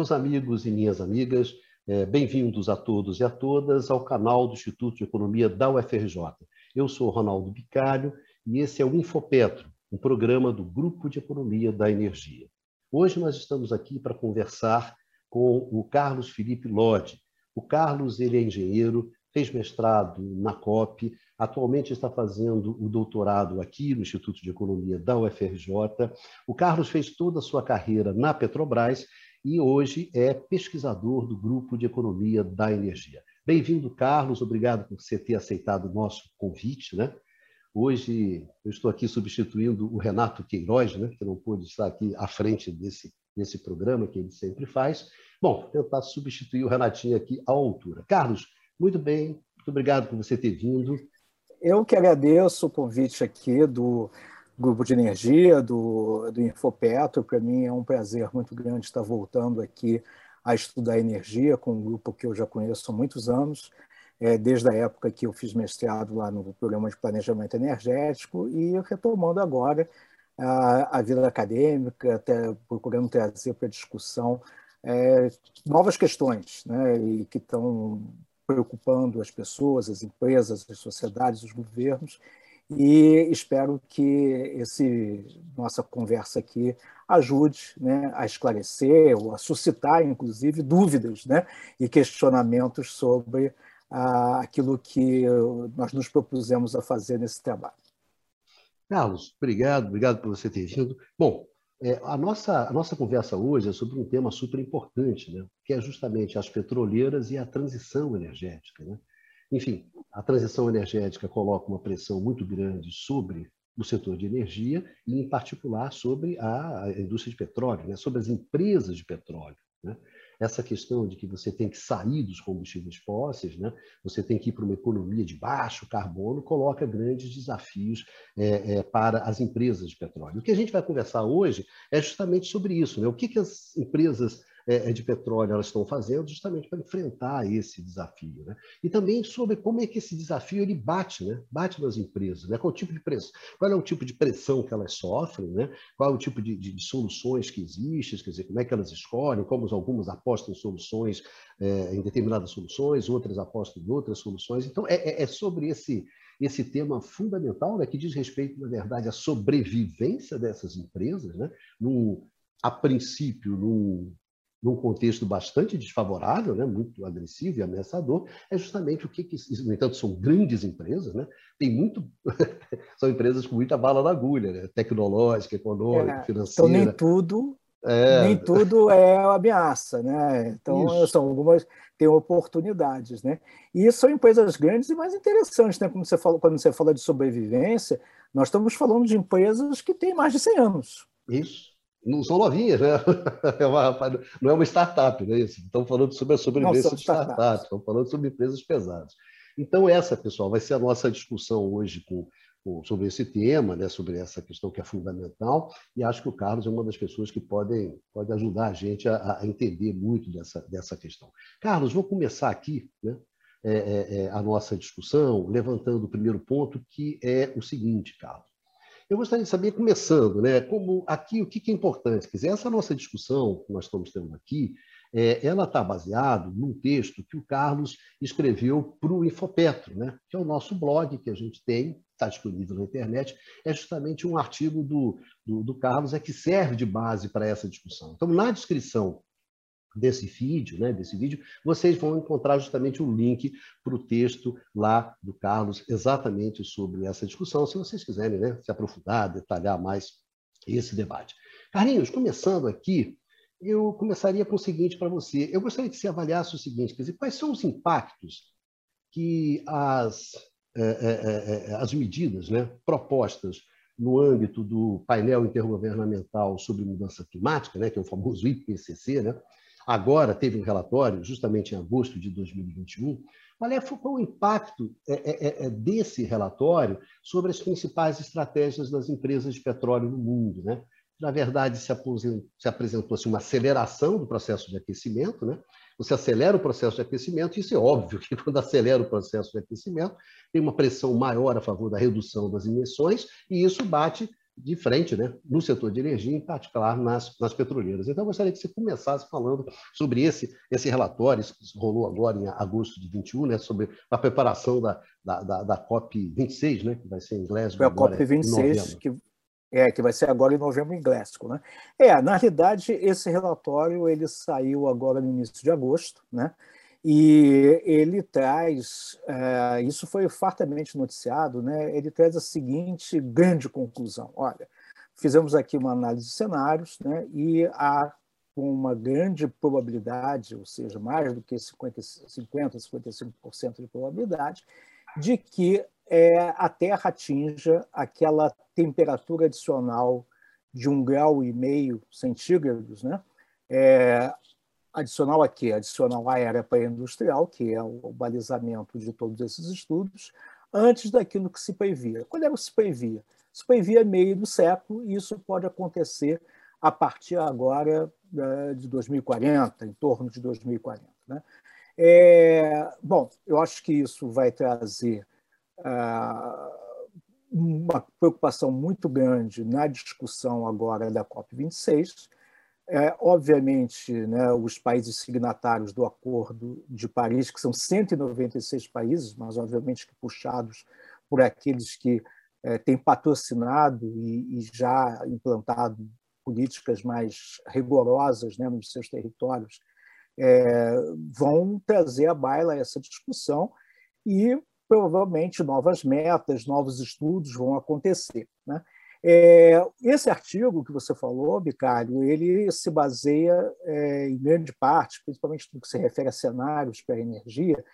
Meus amigos e minhas amigas, é, bem-vindos a todos e a todas ao canal do Instituto de Economia da UFRJ. Eu sou Ronaldo Bicalho e esse é o Infopetro, um programa do Grupo de Economia da Energia. Hoje nós estamos aqui para conversar com o Carlos Felipe Lodi. O Carlos ele é engenheiro, fez mestrado na COP, atualmente está fazendo o doutorado aqui no Instituto de Economia da UFRJ. O Carlos fez toda a sua carreira na Petrobras e hoje é pesquisador do Grupo de Economia da Energia. Bem-vindo, Carlos, obrigado por você ter aceitado o nosso convite. Né? Hoje eu estou aqui substituindo o Renato Queiroz, né, que não pôde estar aqui à frente desse, desse programa que ele sempre faz. Bom, tentar substituir o Renatinho aqui à altura. Carlos, muito bem, muito obrigado por você ter vindo. Eu que agradeço o convite aqui do grupo de energia do, do Infopetro. Para mim é um prazer muito grande estar voltando aqui a estudar energia com um grupo que eu já conheço há muitos anos, é, desde a época que eu fiz mestrado lá no programa de planejamento energético e retomando agora a, a vida acadêmica, até procurando trazer para discussão é, novas questões né, e que estão preocupando as pessoas, as empresas, as sociedades, os governos, e espero que esse nossa conversa aqui ajude né, a esclarecer ou a suscitar, inclusive, dúvidas né, e questionamentos sobre ah, aquilo que nós nos propusemos a fazer nesse trabalho. Carlos, obrigado, obrigado por você ter vindo. Bom, é, a, nossa, a nossa conversa hoje é sobre um tema super importante, né, que é justamente as petroleiras e a transição energética. Né? Enfim, a transição energética coloca uma pressão muito grande sobre o setor de energia e, em particular, sobre a indústria de petróleo, né? sobre as empresas de petróleo. Né? Essa questão de que você tem que sair dos combustíveis fósseis, né? você tem que ir para uma economia de baixo carbono, coloca grandes desafios é, é, para as empresas de petróleo. O que a gente vai conversar hoje é justamente sobre isso. Né? O que, que as empresas de petróleo elas estão fazendo justamente para enfrentar esse desafio. Né? E também sobre como é que esse desafio ele bate, né? bate nas empresas, né? qual, o tipo de pressão, qual é o tipo de pressão que elas sofrem, né? qual é o tipo de, de, de soluções que existem, quer dizer, como é que elas escolhem, como algumas apostam em soluções, é, em determinadas soluções, outras apostam em outras soluções. Então, é, é, é sobre esse, esse tema fundamental, né, que diz respeito, na verdade, à sobrevivência dessas empresas, né, num, a princípio, num, num contexto bastante desfavorável, né, muito agressivo e ameaçador, é justamente o que, que no entanto, são grandes empresas, né, tem muito, são empresas com muita bala na agulha, né, tecnológica, econômica, é, financeira. Então, nem tudo, é... nem tudo é ameaça, né? Então, Isso. são algumas, tem oportunidades, né? E são empresas grandes e mais interessantes, né? Como você falou, quando você fala de sobrevivência, nós estamos falando de empresas que têm mais de 100 anos. Isso não são novinhas, né? É uma, não é uma startup, não é isso? Estamos falando sobre a sobrevivência de startups, estamos falando sobre empresas pesadas. Então, essa, pessoal, vai ser a nossa discussão hoje com, com, sobre esse tema, né? sobre essa questão que é fundamental, e acho que o Carlos é uma das pessoas que podem pode ajudar a gente a, a entender muito dessa, dessa questão. Carlos, vou começar aqui né? É, é, é, a nossa discussão, levantando o primeiro ponto, que é o seguinte, Carlos. Eu gostaria de saber, começando, né, como aqui o que é importante. Quer dizer, essa nossa discussão que nós estamos tendo aqui, é, ela está baseada num texto que o Carlos escreveu para o Infopetro, né, que é o nosso blog que a gente tem, está disponível na internet, é justamente um artigo do, do, do Carlos é que serve de base para essa discussão. Então, na descrição desse vídeo, né, desse vídeo, vocês vão encontrar justamente o um link para o texto lá do Carlos, exatamente sobre essa discussão, se vocês quiserem né, se aprofundar, detalhar mais esse debate. Carlinhos, começando aqui, eu começaria com o seguinte para você. Eu gostaria que você avaliasse o seguinte, quer dizer, quais são os impactos que as, é, é, é, as medidas né, propostas no âmbito do painel intergovernamental sobre mudança climática, né, que é o famoso IPCC, né, agora teve um relatório, justamente em agosto de 2021, qual é qual o impacto é, é, é, é, desse relatório sobre as principais estratégias das empresas de petróleo no mundo. Né? Na verdade, se, se apresentou-se uma aceleração do processo de aquecimento, né? você acelera o processo de aquecimento, isso é óbvio que quando acelera o processo de aquecimento, tem uma pressão maior a favor da redução das emissões, e isso bate de frente né, no setor de energia, em particular nas, nas petroleiras. Então, eu gostaria que você começasse falando sobre esse, esse relatório, isso que rolou agora em agosto de 21, né, sobre a preparação da, da, da, da COP26, né, que vai ser em Glasgow. Foi a COP26, que, é, que vai ser agora em novembro em Glasgow. Né? É, na realidade, esse relatório ele saiu agora no início de agosto, né? E ele traz, é, isso foi fartamente noticiado, né? ele traz a seguinte grande conclusão: olha, fizemos aqui uma análise de cenários né? e há uma grande probabilidade, ou seja, mais do que 50, 50 55% de probabilidade, de que é, a Terra atinja aquela temperatura adicional de um grau e meio centígrados, né? É, adicional aqui, adicional à era pré-industrial, que é o balizamento de todos esses estudos, antes daquilo que se previa. Quando era o se previa? Se previa meio do século, e isso pode acontecer a partir agora né, de 2040, em torno de 2040. Né? É, bom, eu acho que isso vai trazer ah, uma preocupação muito grande na discussão agora da COP26, é, obviamente, né, os países signatários do Acordo de Paris, que são 196 países, mas obviamente que puxados por aqueles que é, têm patrocinado e, e, já implantado políticas mais rigorosas né, nos seus territórios, é, vão trazer à baila essa discussão e provavelmente novas metas, novos estudos vão acontecer. Né? É, esse artigo que você falou, Bicário, ele se baseia, é, em grande parte, principalmente no que se refere a cenários para a energia,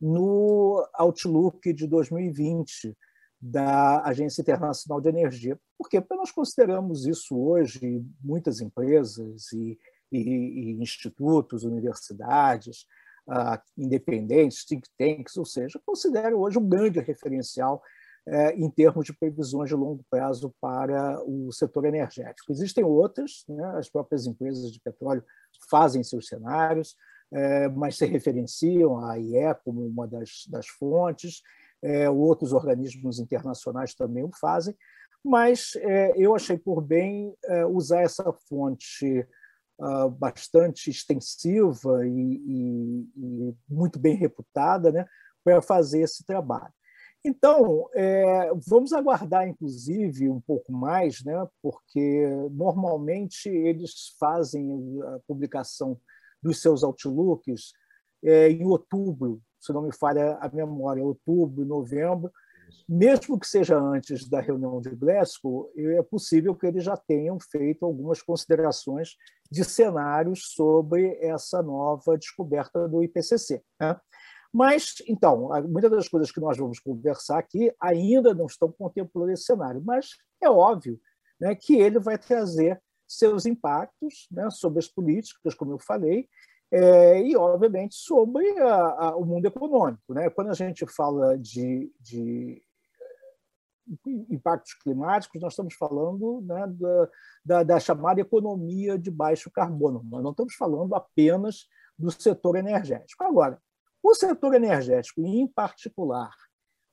no Outlook de 2020 da Agência Internacional de Energia. Porque nós consideramos isso hoje, muitas empresas e, e, e institutos, universidades, uh, independentes, think tanks, ou seja, consideram hoje um grande referencial em termos de previsões de longo prazo para o setor energético. Existem outras, né? as próprias empresas de petróleo fazem seus cenários, é, mas se referenciam à IE como uma das, das fontes, é, outros organismos internacionais também o fazem, mas é, eu achei por bem é, usar essa fonte uh, bastante extensiva e, e, e, muito bem reputada né, para fazer esse trabalho. Então, é, vamos aguardar, inclusive, um pouco mais, né, porque normalmente eles fazem a publicação dos seus outlooks é, em outubro, se não me falha a memória, outubro, novembro, mesmo que seja antes da reunião de Glasgow, é possível que eles já tenham feito algumas considerações de cenários sobre essa nova descoberta do IPCC. Né? Mas, então, muitas das coisas que nós vamos conversar aqui ainda não estão contemplando esse cenário, mas é óbvio né, que ele vai trazer seus impactos né, sobre as políticas, como eu falei, é, e, obviamente, sobre a, a, o mundo econômico. Né? Quando a gente fala de, de impactos climáticos, nós estamos falando né, da, da, da, chamada economia de baixo carbono, nós não estamos falando apenas do setor energético. Agora, o setor energético, e em particular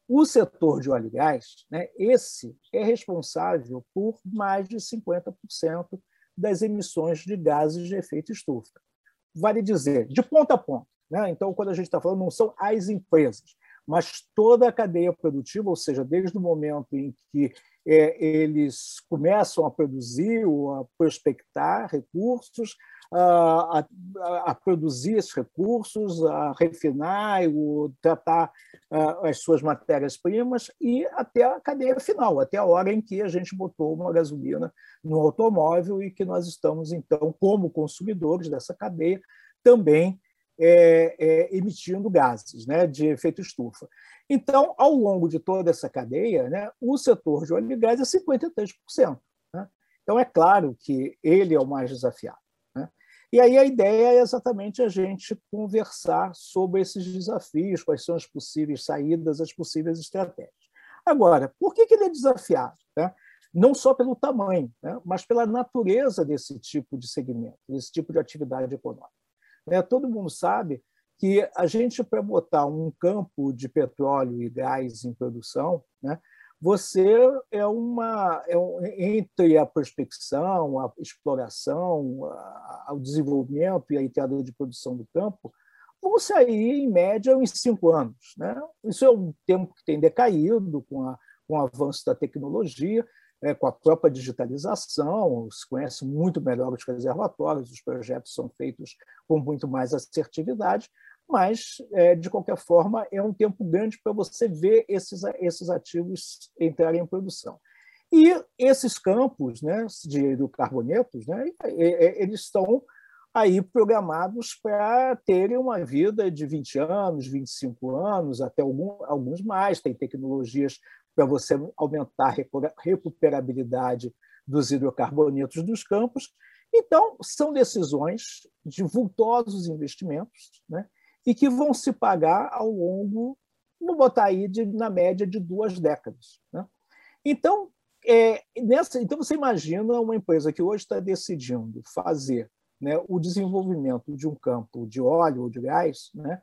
o setor de óleo e gás, né, esse é responsável por mais de 50% das emissões de gases de efeito estufa. Vale dizer, de ponta a ponta. Né? Então, quando a gente está falando, não são as empresas, mas toda a cadeia produtiva, ou seja, desde o momento em que é, eles começam a produzir ou a prospectar recursos, a, a, produzir esses recursos, a refinar, o, tratar as suas matérias-primas e até a cadeia final, até a hora em que a gente botou uma gasolina no automóvel e que nós estamos, então, como consumidores dessa cadeia, também é, é, emitindo gases né, de efeito estufa. Então, ao longo de toda essa cadeia, né, o setor de óleo e gás é 53%. Né? Então, é claro que ele é o mais desafiado. E aí a ideia é exatamente a gente conversar sobre esses desafios, quais são as possíveis saídas, as possíveis estratégias. Agora, por que, ele é desafiado? Né? Não só pelo tamanho, né? mas pela natureza desse tipo de segmento, desse tipo de atividade econômica. Né? Todo mundo sabe que a gente, para botar um campo de petróleo e gás em produção, né, você é uma é um, entre a prospecção, a exploração, a, o desenvolvimento e a entrada de produção do campo, vão sair em média em cinco anos. Né? Isso é um tempo que tem decaído com, a, com o avanço da tecnologia, é, com a própria digitalização, se conhece muito melhor os reservatórios, os projetos são feitos com muito mais assertividade, mas, é, de qualquer forma, é um tempo grande para você ver esses, esses ativos entrarem em produção. E esses campos né, de hidrocarbonetos, né, eles estão aí programados para terem uma vida de 20 anos, 25 anos, até alguns mais. Tem tecnologias para você aumentar a recuperabilidade dos hidrocarbonetos dos campos. Então, são decisões de vultosos investimentos, né? E que vão se pagar ao longo, vou botar aí de, na média de duas décadas. Né? Então, é, nessa, então, você imagina uma empresa que hoje está decidindo fazer né, o desenvolvimento de um campo de óleo ou de gás, né,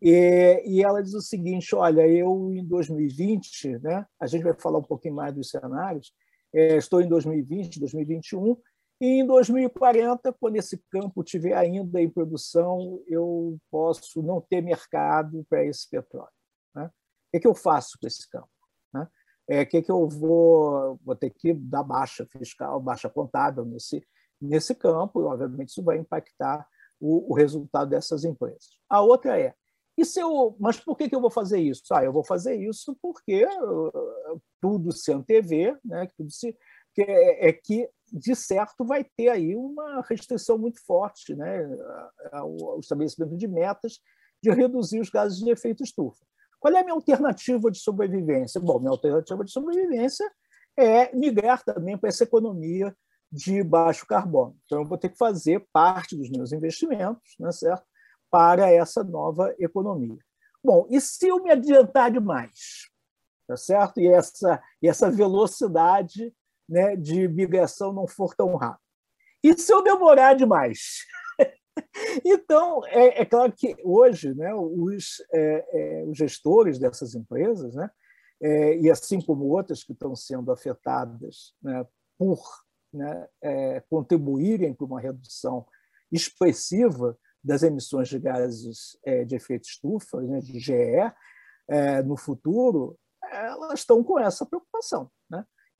e, e, ela diz o seguinte: olha, eu em 2020, né, a gente vai falar um pouquinho mais dos cenários, é, estou em 2020, 2021, e em 2040, quando esse campo estiver ainda em produção, eu posso não ter mercado para esse petróleo. Né? O que, é que eu faço com esse campo? Né? É, o que, é que eu vou, vou ter que dar baixa fiscal, baixa contábil nesse, nesse campo, e obviamente isso vai impactar o, o resultado dessas empresas. A outra é, e se eu, mas por que, que eu vou fazer isso? Ah, eu vou fazer isso porque uh, tudo se antevê, né? tudo se, que é, é que de certo vai ter aí uma restrição muito forte, né, o estabelecimento de metas de reduzir os gases de efeito estufa. Qual é a minha alternativa de sobrevivência? Bom, minha alternativa de sobrevivência é migrar também para essa economia de baixo carbono. Então, eu vou ter que fazer parte dos meus investimentos, né, certo? Para essa nova economia. Bom, e se eu me adiantar demais, tá certo? E essa, e essa velocidade né, de migração não for tão rápido. E se eu demorar demais? então, é, é, claro que hoje né, os, é, é, os gestores dessas empresas, né, é, e assim como outras que estão sendo afetadas né, por né, é, contribuírem para uma redução expressiva das emissões de gases de efeito estufa, né, de GE, no futuro, elas estão com essa preocupação.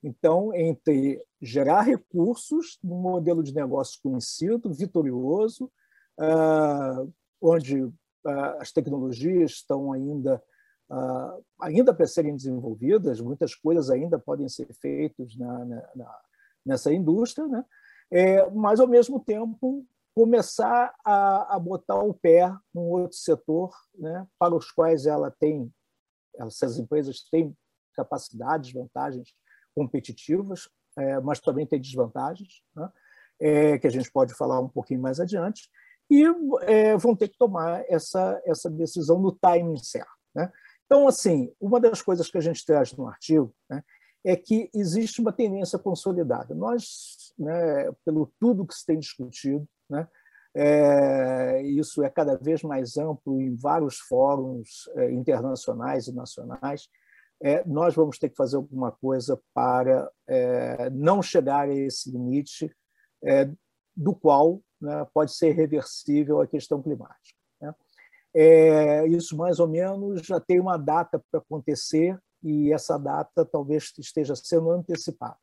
Então, entre gerar recursos num modelo de negócio conhecido, vitorioso, ah, onde ah, as tecnologias estão ainda ah, ainda para serem desenvolvidas, muitas coisas ainda podem ser feitas na, na, nessa indústria, né? É, mas, ao mesmo tempo, começar a, a botar o pé num outro setor né, para os quais ela tem, essas empresas têm capacidades, vantagens competitivas, é, mas também tem desvantagens, né? é, que a gente pode falar um pouquinho mais adiante, e é, vão ter que tomar essa, essa decisão no timing certo. Né? Então, assim, uma das coisas que a gente traz no artigo né, é que existe uma tendência consolidada. Nós, né, pelo tudo que se tem discutido, né, é, isso é cada vez mais amplo em vários fóruns é, internacionais e nacionais, é, nós vamos ter que fazer alguma coisa para é, não chegar a esse limite é, do qual né, pode ser reversível a questão climática. Né? É, isso, mais ou menos, já tem uma data para acontecer e essa data talvez esteja sendo antecipada.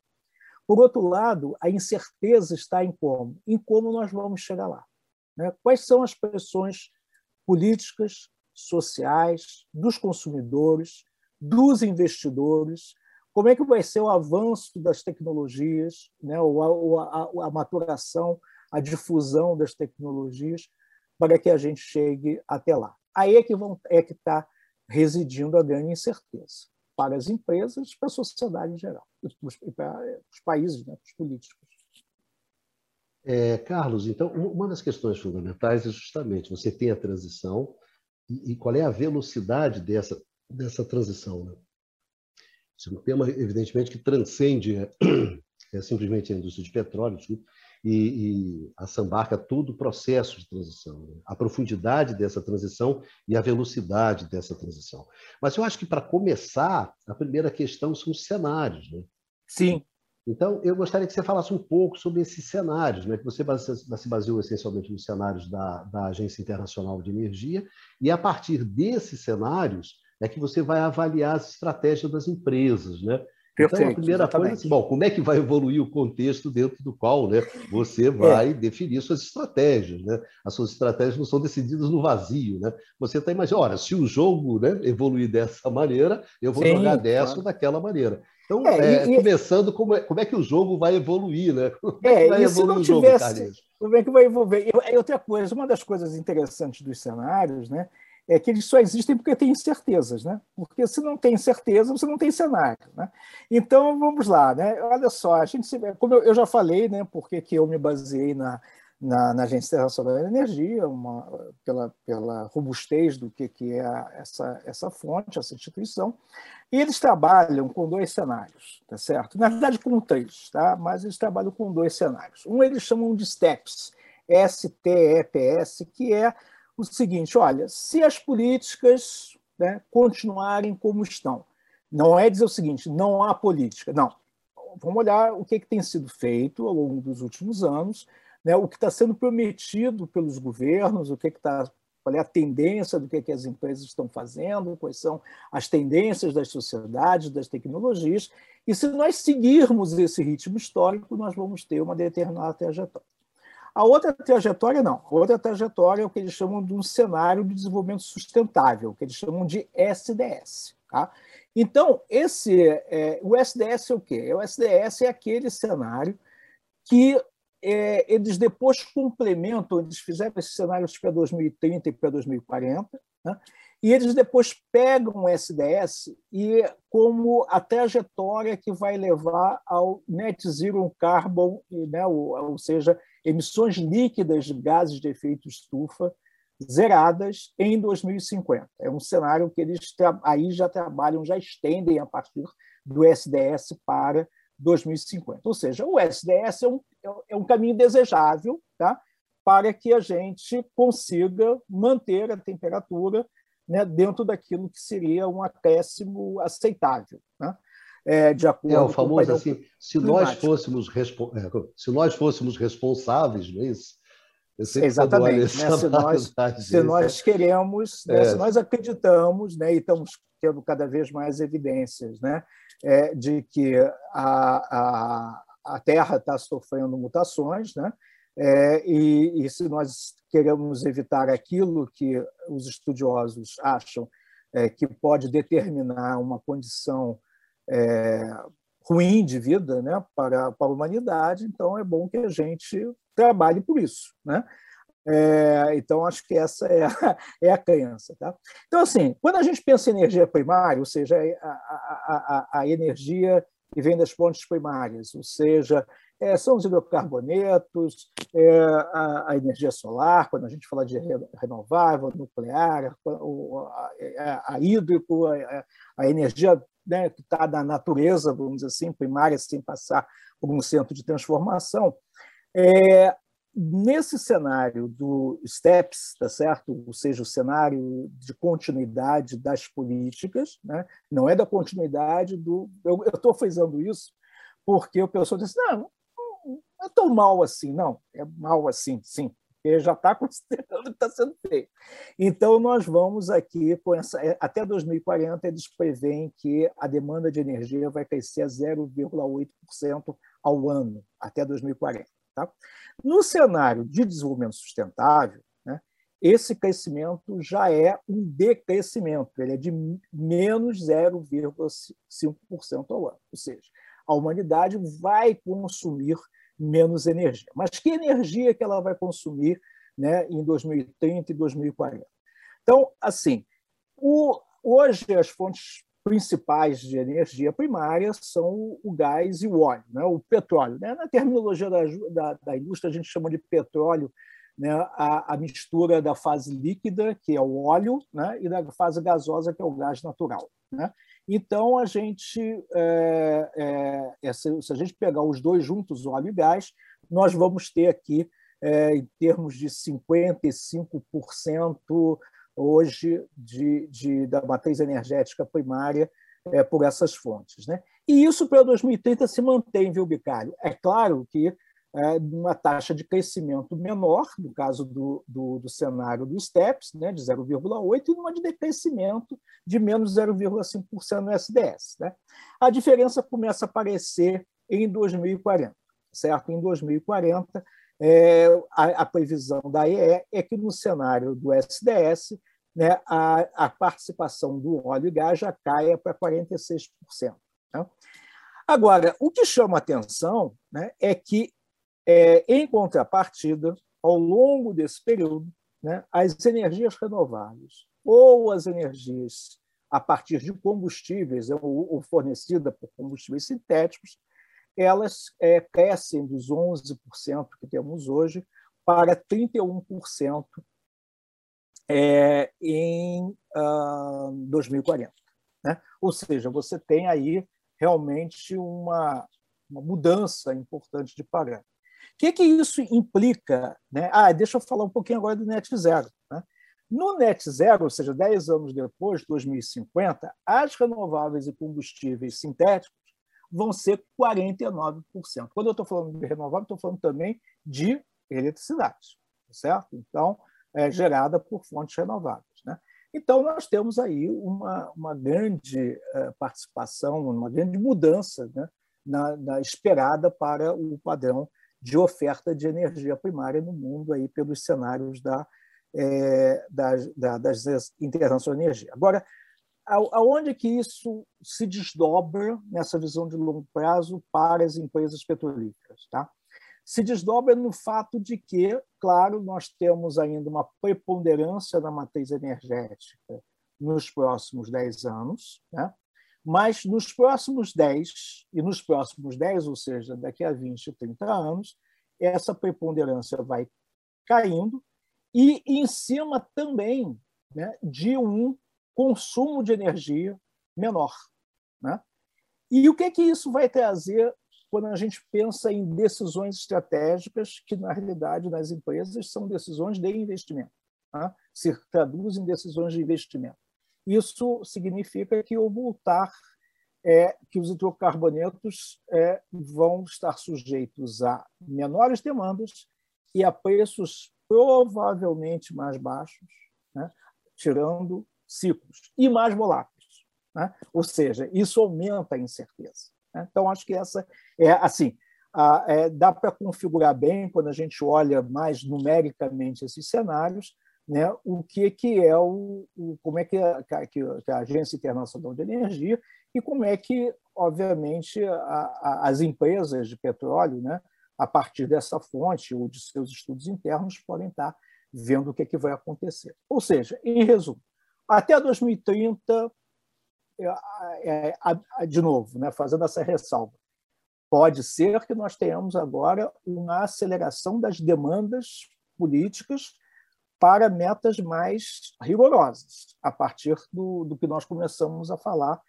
Por outro lado, a incerteza está em como? Em como nós vamos chegar lá. Né? Quais são as pressões políticas, sociais, dos consumidores, dos investidores, como é que vai ser o avanço das tecnologias, né, a, a, a maturação, a difusão das tecnologias, para que a gente chegue até lá. Aí é que é que está residindo a grande incerteza para as empresas, para a sociedade em geral, para os países, né, os políticos. É, Carlos, então, uma das questões fundamentais é justamente você tem a transição e, e qual é a velocidade dessa dessa transição. Né? Isso é um tema, evidentemente, que transcende é, é simplesmente a indústria de petróleo, e, e assambarca todo o processo de transição, né? a profundidade dessa transição e a velocidade dessa transição. Mas eu acho que, para começar, a primeira questão são os cenários. Né? Sim. Então, eu gostaria que você falasse um pouco sobre esses cenários, né? que você se baseou essencialmente nos cenários da, da Agência Internacional de Energia, e a partir desses cenários é que você vai avaliar as estratégias das empresas, né? Perfeito, então, a primeira exatamente. coisa é assim, bom, como é que vai evoluir o contexto dentro do qual né, você é. vai é. definir suas estratégias. Né? As suas estratégias não são decididas no vazio. Né? Você está imaginando, ora, se o jogo né, evoluir dessa maneira, eu vou Sim, jogar dessa claro. ou daquela maneira. Então, é, é, e, começando, como é, como é que o jogo vai evoluir, né? Como é, é vai e se não tivesse, jogo, como é que vai evolver? E outra coisa, uma das coisas interessantes dos cenários, né, é que eles só existem porque tem certezas, né? Porque se não tem certeza, você não tem cenário, né? Então vamos lá, né? Olha só, a gente, como eu, já falei, né? Porque que eu me baseei na, na, na Agência Internacional da Energia, uma, pela, pela robustez do que, que é essa, essa fonte, essa instituição, e eles trabalham com dois cenários, tá certo? Na verdade, com três, tá? Mas eles trabalham com dois cenários. Um eles chamam de STEPS, S-T-E-P-S, que é o seguinte: olha, se as políticas né, continuarem como estão, não é dizer o seguinte, não há política, não. Vamos olhar o que, que tem sido feito ao longo dos últimos anos, né, o que está sendo prometido pelos governos, o que está qual é a tendência do que, que as empresas estão fazendo, quais são as tendências das sociedades, das tecnologias, e se nós seguirmos esse ritmo histórico, nós vamos ter uma determinada trajetória. A outra trajetória, não. A outra trajetória é o que eles chamam de um cenário de desenvolvimento sustentável, que eles chamam de SDS. Tá? Então, esse, é, o SDS é o quê? O SDS é aquele cenário que é, eles depois complementam, eles fizeram esses cenários para 2030 e para 2040, né? e eles depois pegam o SDS e como a trajetória que vai levar ao net zero carbon, né? ou, ou seja, emissões líquidas de gases de efeito estufa zeradas em 2050. É um cenário que eles aí já trabalham, já estendem a partir do SDS para 2050. Ou seja, o SDS é um, é um caminho desejável tá? para que a gente consiga manter a temperatura né, dentro daquilo que seria um acréscimo aceitável. Né? É, de acordo é, o famoso com assim, se nós fôssemos é, se nós fôssemos responsáveis, não é isso? Exatamente. Né? Se, nós, se nós queremos, né? é. se nós acreditamos, né? e estamos tendo cada vez mais evidências né? É, de que a, a, a Terra está sofrendo mutações, né? É, e, e, se nós queremos evitar aquilo que os estudiosos acham é, que pode determinar uma condição é, ruim de vida né, para, para a humanidade, então é bom que a gente trabalhe por isso. Né? É, então, acho que essa é a, é a crença. Tá? Então, assim, quando a gente pensa em energia primária, ou seja, a, a, a, a energia que vem das fontes primárias, ou seja, é, são os hidrocarbonetos, é, a, a, energia solar, quando a gente fala de renovável, nuclear, a, a, hídrico, a, a energia né, que está na natureza, vamos dizer assim, primária, sem passar por um centro de transformação. É, nesse cenário do STEPS, tá certo? ou seja, o cenário de continuidade das políticas, né? não é da continuidade do. Eu estou fazendo isso porque o pessoal diz: não, não é tão mal assim, não, é mal assim, sim porque já está considerando que está sendo feito. Então, nós vamos aqui, com essa, é, até 2040, eles preveem que a demanda de energia vai crescer a 0,8% ao ano, até 2040. Tá? No cenário de desenvolvimento sustentável, né, esse crescimento já é um decrescimento, ele é de menos 0,5% ao ano. Ou seja, a humanidade vai consumir menos energia. Mas que energia que ela vai consumir né, em 2030 e 2040? Então, assim, o, hoje as fontes principais de energia primária são o gás e o óleo, né, o petróleo. Né? Na terminologia da, da, da, indústria, a gente chama de petróleo né, a, a, mistura da fase líquida, que é o óleo, né, e da fase gasosa, que é o gás natural. Né? Então, a gente, é, é, se a gente pegar os dois juntos, óleo e gás, nós vamos ter aqui, é, em termos de 55% hoje de, de, da matriz energética primária é, por essas fontes. Né? E isso para 2030 se mantém, viu, Bicário? É claro que é, uma taxa de crescimento menor, no caso do, do, do cenário do STEPS, né, de 0,8%, e uma de decrescimento de menos 0,5% no SDS. Né? A diferença começa a aparecer em 2040. Certo? Em 2040, é, a, a, previsão da EE é que no cenário do SDS né, a, a participação do óleo e gás já caia para 46%. Né? Agora, o que chama atenção né, é que é, em contrapartida, ao longo desse período, né, as energias renováveis ou as energias a partir de combustíveis ou, ou fornecida por combustíveis sintéticos, elas é, crescem dos 11% que temos hoje para 31% é, em uh, 2040. Né? Ou seja, você tem aí realmente uma, uma mudança importante de parâmetro que, que isso implica? Né? Ah, deixa eu falar um pouquinho agora do net zero. Né? No net zero, ou seja, 10 anos depois, 2050, as renováveis e combustíveis sintéticos vão ser 49%. Quando eu estou falando de renovável, estou falando também de eletricidade, certo? Então, é gerada por fontes renováveis. Né? Então, nós temos aí uma, uma grande uh, participação, uma grande mudança né? na, na, esperada para o padrão de oferta de energia primária no mundo aí pelos cenários da, é, das, da, das internações de energia. Agora, aonde que isso se desdobra nessa visão de longo prazo para as empresas petrolíferas? Tá? Se desdobra no fato de que, claro, nós temos ainda uma preponderância da matriz energética nos próximos 10 anos, né? Mas nos próximos 10, e nos próximos 10, ou seja, daqui a 20, 30 anos, essa preponderância vai caindo e em cima também né, de um consumo de energia menor. Né? E o que, é que isso vai trazer quando a gente pensa em decisões estratégicas que, na realidade, nas empresas são decisões de investimento, né? se traduzem em decisões de investimento. Isso significa que o multar é que os hidrocarbonetos é, vão estar sujeitos a menores demandas e a preços provavelmente mais baixos, né, tirando ciclos, e mais voláteis. Né? Ou seja, isso aumenta a incerteza. Né? Então, acho que essa é assim. É, dá para configurar bem quando a gente olha mais numericamente esses cenários, né, o que, que é o, o como é que a, que a, Agência Internacional de Energia e como é que, obviamente, a, a, as empresas de petróleo, né, a partir dessa fonte ou de seus estudos internos, podem estar vendo o que, é que vai acontecer. Ou seja, em resumo, até 2030, é, é, de novo, né, fazendo essa ressalva, pode ser que nós tenhamos agora uma aceleração das demandas políticas para metas mais rigorosas, a partir do, do que nós começamos a falar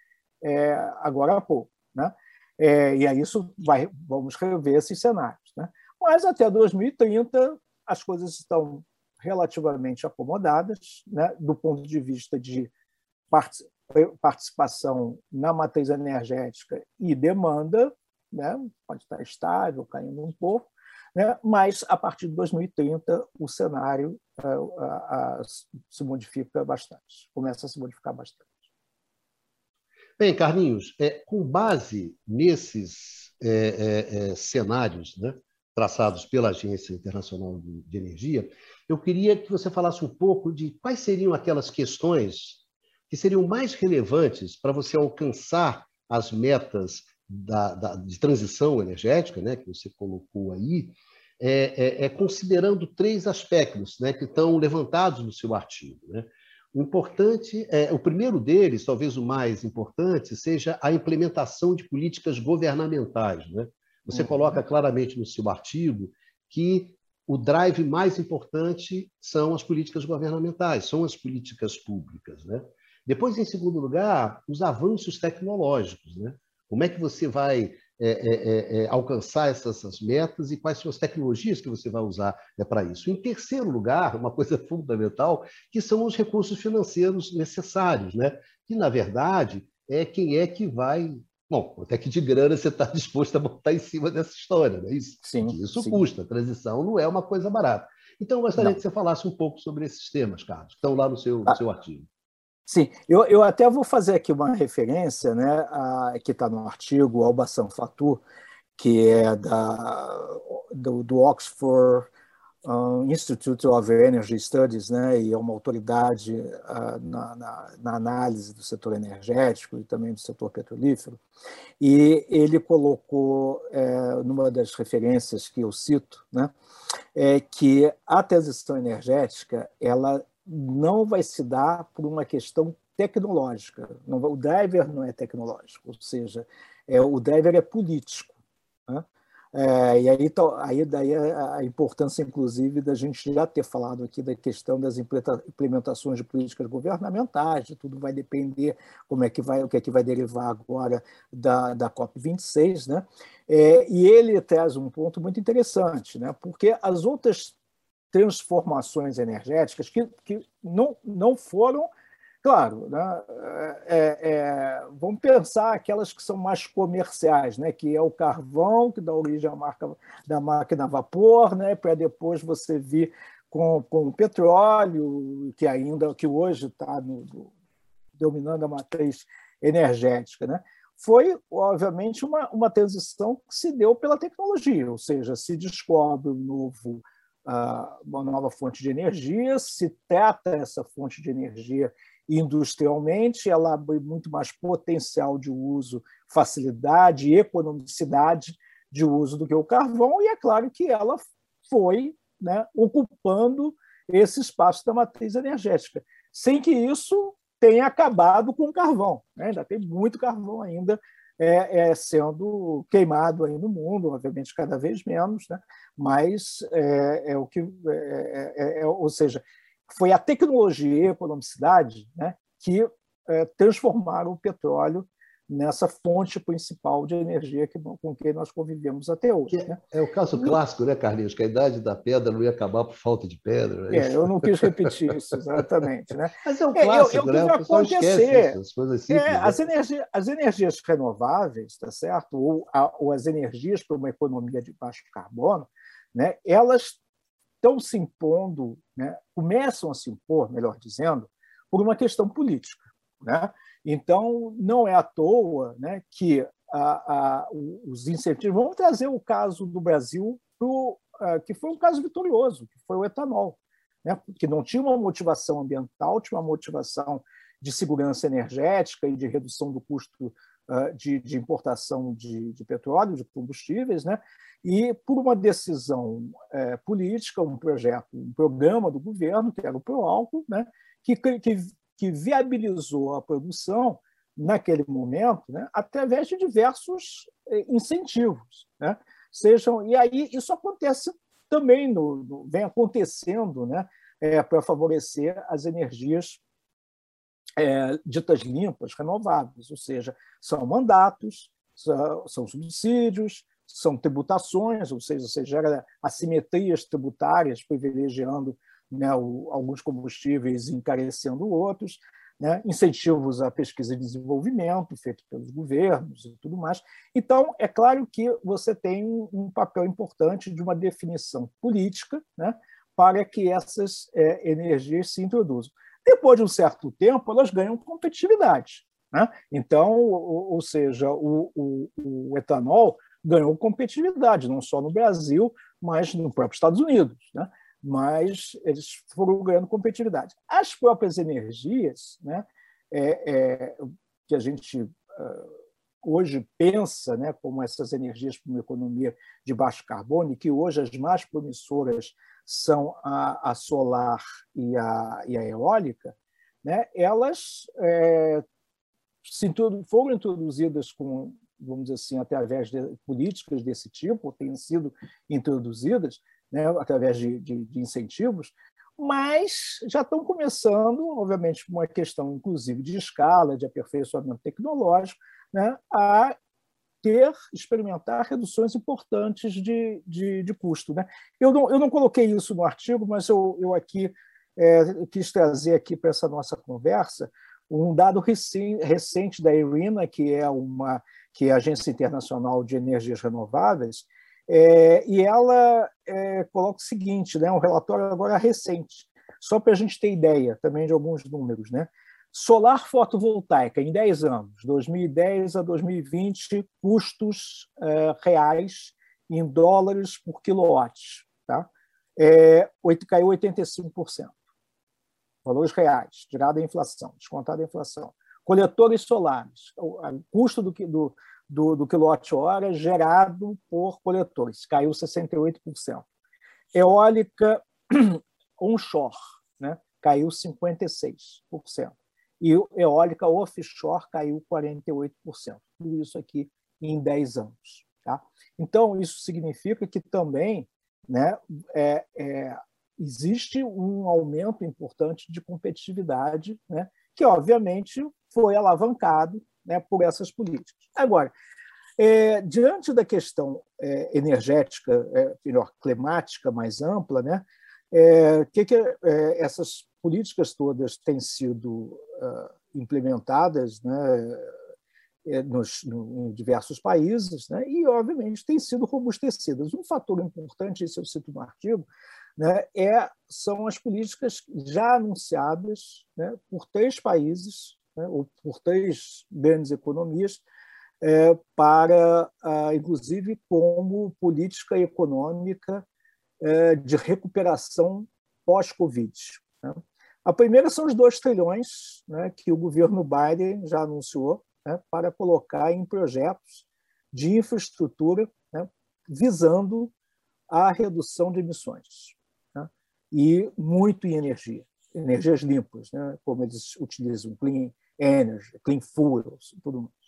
é, agora há pouco. Né? É, e aí isso vai, vamos rever esses cenários. Né? Mas até 2030 as coisas estão relativamente acomodadas, né? do ponto de vista de participação na matriz energética e demanda, né? pode estar estável, caindo um pouco, né? mas a partir de 2030 o cenário uh, se modifica bastante, começa a se modificar bastante. Bem, Carlinhos, é, com base nesses é, é, é, cenários né, traçados pela Agência Internacional de, de Energia, eu queria que você falasse um pouco de quais seriam aquelas questões que seriam mais relevantes para você alcançar as metas da, da, de transição energética, né, que você colocou aí, é, é, é, considerando três aspectos né, que estão levantados no seu artigo. Né? O importante, é, o primeiro deles, talvez o mais importante, seja a implementação de políticas governamentais. Né? Você uhum. coloca claramente no seu artigo que o drive mais importante são as políticas governamentais, são as políticas públicas. Né? Depois, em segundo lugar, os avanços tecnológicos. Né? Como é que você vai é, é, é, alcançar essas, essas, metas e quais são as tecnologias que você vai usar é, para isso. Em terceiro lugar, uma coisa fundamental, que são os recursos financeiros necessários, né? que, na verdade, é quem é que vai. Bom, até que de grana você está disposto a botar em cima dessa história, não é isso? Sim. Isso sim. custa. A transição não é uma coisa barata. Então, eu gostaria não. que você falasse um pouco sobre esses temas, Carlos, que estão lá no seu, ah. seu artigo. Sim, eu, eu até vou fazer aqui uma referência, né, a, que está no artigo Albação Fatur, que é da, do, do Oxford uh, Institute of Energy Studies, né, e é uma autoridade uh, na, na, na, análise do setor energético e também do setor petrolífero. E ele colocou, é, numa das referências que eu cito, né, é que a transição energética ela não vai se dar por uma questão tecnológica. o driver não é tecnológico, ou seja, é, o driver é político. Né? É, e aí, aí daí a importância, inclusive, da gente já ter falado aqui da questão das implementações de políticas governamentais, de tudo vai depender como é que vai, o que é que vai derivar agora da, da COP26, né? É, e ele traz um ponto muito interessante, né? Porque as outras transformações energéticas que, que não, não foram, claro, né, é, é, vamos pensar aquelas que são mais comerciais, né, que é o carvão, que dá origem à marca da máquina a vapor, né, para depois você vir com, com o petróleo, que ainda que hoje está dominando a matriz energética. Né? Foi, obviamente, uma, uma transição que se deu pela tecnologia, ou seja, se descobre um novo uma nova fonte de energia, se trata essa fonte de energia industrialmente, ela abre muito mais potencial de uso, facilidade e economicidade de uso do que o carvão, e é claro que ela foi né, ocupando esse espaço da matriz energética, sem que isso tenha acabado com o carvão. Né? Ainda tem muito carvão ainda é, é, sendo queimado aí no mundo, obviamente cada vez menos, né? mas é, é o que, é, é, é, ou seja, foi a tecnologia e a economicidade né, que transformaram o petróleo nessa fonte principal de energia que, com que nós convivemos até hoje. Né? É o caso clássico, né, Carlinhos? Que a idade da pedra não ia acabar por falta de pedra. É, é eu não quis repetir isso, exatamente. Né? Mas é um clássico, eu, eu, né? Acontecer. Isso, as coisas simples, é, né? as, energia, as energias renováveis, tá certo? Ou, a, ou as energias para uma economia de baixo carbono, né? elas estão se impondo, né? começam a se impor, melhor dizendo, por uma questão política. Né? Então, não é à toa né, que a, a, os incentivos. Vamos trazer o caso do Brasil, pro, uh, que foi um caso vitorioso, que foi o etanol, né, que não tinha uma motivação ambiental, tinha uma motivação de segurança energética e de redução do custo uh, de, de, importação de, de, petróleo, de combustíveis, né? e por uma decisão uh, política, um projeto, um programa do governo, que era o ProAlco, né? que, que que viabilizou a produção naquele momento, né, através de diversos eh, incentivos, né? Sejam e aí isso acontece também no, no vem acontecendo, né, é, para favorecer as energias é, ditas limpas, renováveis, ou seja, são mandatos, são, são subsídios, são tributações, ou seja, você gera assimetrias tributárias privilegiando né, o, alguns combustíveis encarecendo outros, né, incentivos à pesquisa e desenvolvimento feito pelos governos e tudo mais. Então, é claro que você tem um papel importante de uma definição política né, para que essas é, energias se introduzam. Depois de um certo tempo, elas ganham competitividade. Né? Então, ou, ou seja, o, o, o, etanol ganhou competitividade, não só no Brasil, mas no próprio Estados Unidos. Né? Mas eles foram ganhando competitividade. As próprias energias, né, é, é, que a gente uh, hoje pensa né, como essas energias para uma economia de baixo carbono, e que hoje as mais promissoras são a, a solar e a, e a, eólica, né, elas é, foram introduzidas com vamos dizer assim, através de políticas desse tipo, têm sido introduzidas, né, através de, de, de incentivos, mas já estão começando, obviamente, uma questão, inclusive, de escala, de aperfeiçoamento tecnológico, né, a ter, experimentar reduções importantes de, de, de custo. Né? Eu, não, eu não coloquei isso no artigo, mas eu, eu aqui é, quis trazer aqui para essa nossa conversa um dado recente da IRENA, que é uma que é a Agência Internacional de Energias Renováveis, é, e ela é, coloca o seguinte, né, um relatório agora recente, só para a gente ter ideia também de alguns números. Né? Solar fotovoltaica, em 10 anos, 2010 a 2020, custos é, reais em dólares por quilowatt. Tá? É, caiu 85%. Valores reais, tirada a inflação, descontada a inflação coletores solares, o custo do, do, do, do quilowatt-hora gerado por coletores, caiu 68%. Eólica onshore, né, caiu 56%. E eólica offshore caiu 48%. Tudo isso aqui em 10 anos. Tá? Então, isso significa que também né, é, é, existe um aumento importante de competitividade, né, que, obviamente, foi alavancado né, por essas políticas. Agora, é, diante da questão é, energética, é, melhor, climática mais ampla, né, é, que, que é, essas políticas todas têm sido uh, implementadas né, é, nos, no, em diversos países né, e, obviamente, têm sido robustecidas. Um fator importante, isso eu cito no artigo, né, é, são as políticas já anunciadas né, por três países né, ou por três grandes economias, é, para, ah, inclusive, como política econômica é, de recuperação pós-Covid. Né. A primeira são os 2 trilhões né, que o governo Biden já anunciou né, para colocar em projetos de infraestrutura né, visando a redução de emissões né, e muito em energia, energias limpas, né, como eles utilizam clean energy, clean fuels, tudo mais.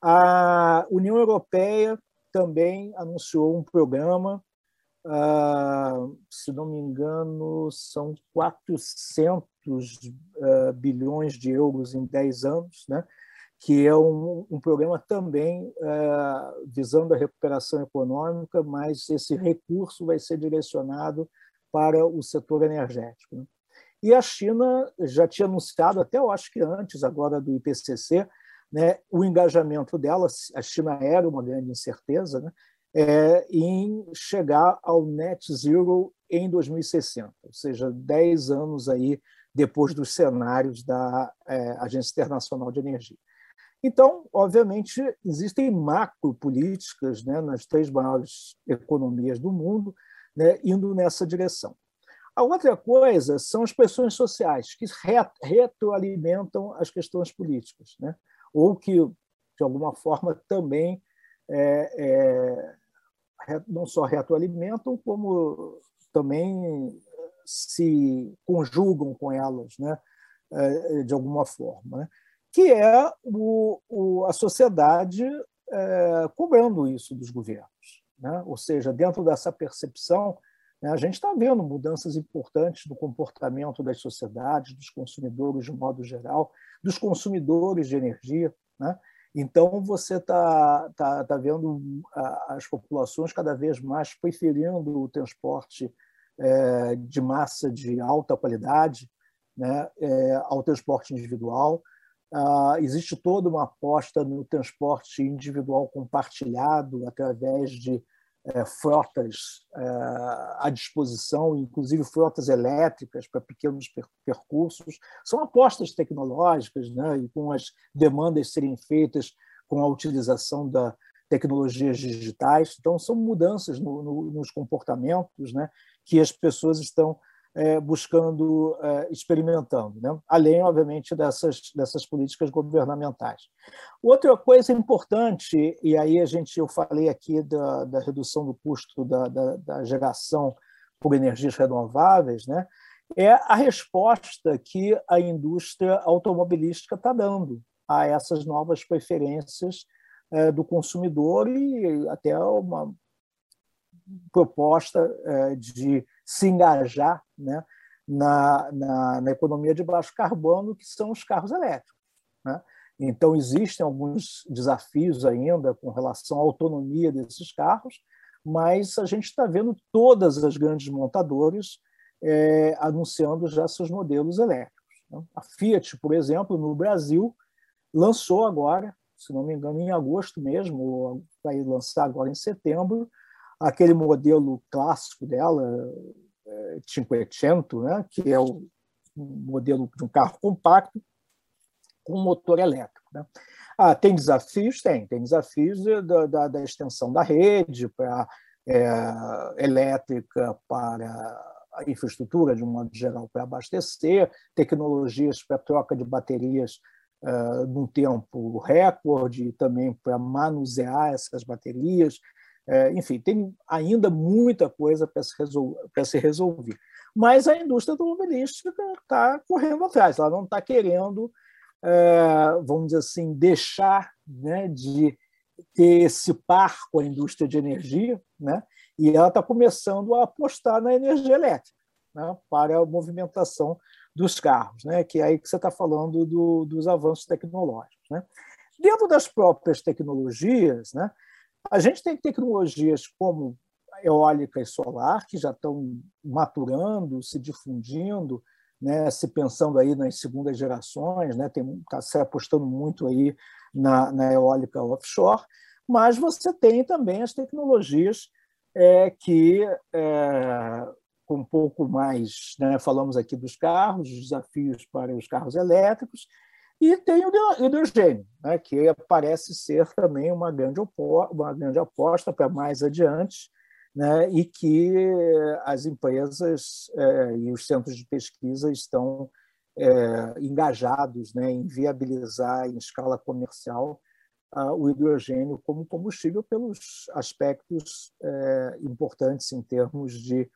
A União Europeia também anunciou um programa, uh, se não me engano, são 400 uh, bilhões de euros em 10 anos, né? que é um, um programa também uh, visando a recuperação econômica, mas esse recurso vai ser direcionado para o setor energético. Né? E a China já tinha anunciado, até eu acho que antes agora do IPCC, né, o engajamento dela, a China era uma grande incerteza, né, é, em chegar ao net zero em 2060, ou seja, 10 anos aí depois dos cenários da é, Agência Internacional de Energia. Então, obviamente, existem macro políticas né, nas três maiores economias do mundo né, indo nessa direção. A outra coisa são as pressões sociais, que retroalimentam as questões políticas, né? ou que, de alguma forma, também é, é, não só retroalimentam, como também se conjugam com elas, né? É, de alguma forma, né? que é o, o, a sociedade é, cobrando isso dos governos. Né? Ou seja, dentro dessa percepção? A gente está vendo mudanças importantes no comportamento das sociedades, dos consumidores de modo geral, dos consumidores de energia. Né? Então, você está tá, tá vendo as populações cada vez mais preferindo o transporte é, de massa de alta qualidade né, é, ao transporte individual. Ah, existe toda uma aposta no transporte individual compartilhado através de é, frotas é, à disposição, inclusive frotas elétricas para pequenos percursos. São apostas tecnológicas, né? e com as demandas serem feitas com a utilização da tecnologias digitais. Então, são mudanças no, no, nos comportamentos né? que as pessoas estão é, buscando, é, experimentando, né? além, obviamente, dessas, dessas políticas governamentais. Outra coisa importante, e aí a gente, eu falei aqui da, da redução do custo da, da, da geração por energias renováveis, né? é a resposta que a indústria automobilística está dando a essas novas preferências é, do consumidor e até uma proposta é, de se engajar né, na, na, na, economia de baixo carbono, que são os carros elétricos. Né? Então, existem alguns desafios ainda com relação à autonomia desses carros, mas a gente está vendo todas as grandes montadoras é, anunciando já seus modelos elétricos. Né? A Fiat, por exemplo, no Brasil, lançou agora, se não me engano, em agosto mesmo, vai lançar agora em setembro, aquele modelo clássico dela, é, Cinquecento, né? que é o modelo de um carro compacto com motor elétrico. Né? Ah, tem desafios? Tem. Tem desafios da, da, da extensão da rede para é, elétrica para a infraestrutura, de um modo geral, para abastecer, tecnologias para troca de baterias uh, num tempo recorde, também para manusear essas baterias. Uh, enfim, tem ainda muita coisa para se, se resolver. Mas a indústria automobilística está correndo atrás, ela não está querendo é, vamos dizer assim, deixar né, de ter esse par com a indústria de energia, né? e ela está começando a apostar na energia elétrica né, para a movimentação dos carros, né? que é aí que você está falando do, dos avanços tecnológicos. Né? Dentro das próprias tecnologias, né, a gente tem tecnologias como eólica e solar, que já estão maturando, se difundindo, né, se pensando aí nas segundas gerações, né, está se apostando muito aí na, na, eólica offshore, mas você tem também as tecnologias é, que, é, com um pouco mais, né, falamos aqui dos carros, os desafios para os carros elétricos, e tem o hidrogênio, né, que parece ser também uma grande, uma grande aposta para mais adiante, né, e que as empresas é, e os centros de pesquisa estão é, engajados né, em viabilizar em escala comercial o hidrogênio como combustível pelos aspectos é, importantes em termos de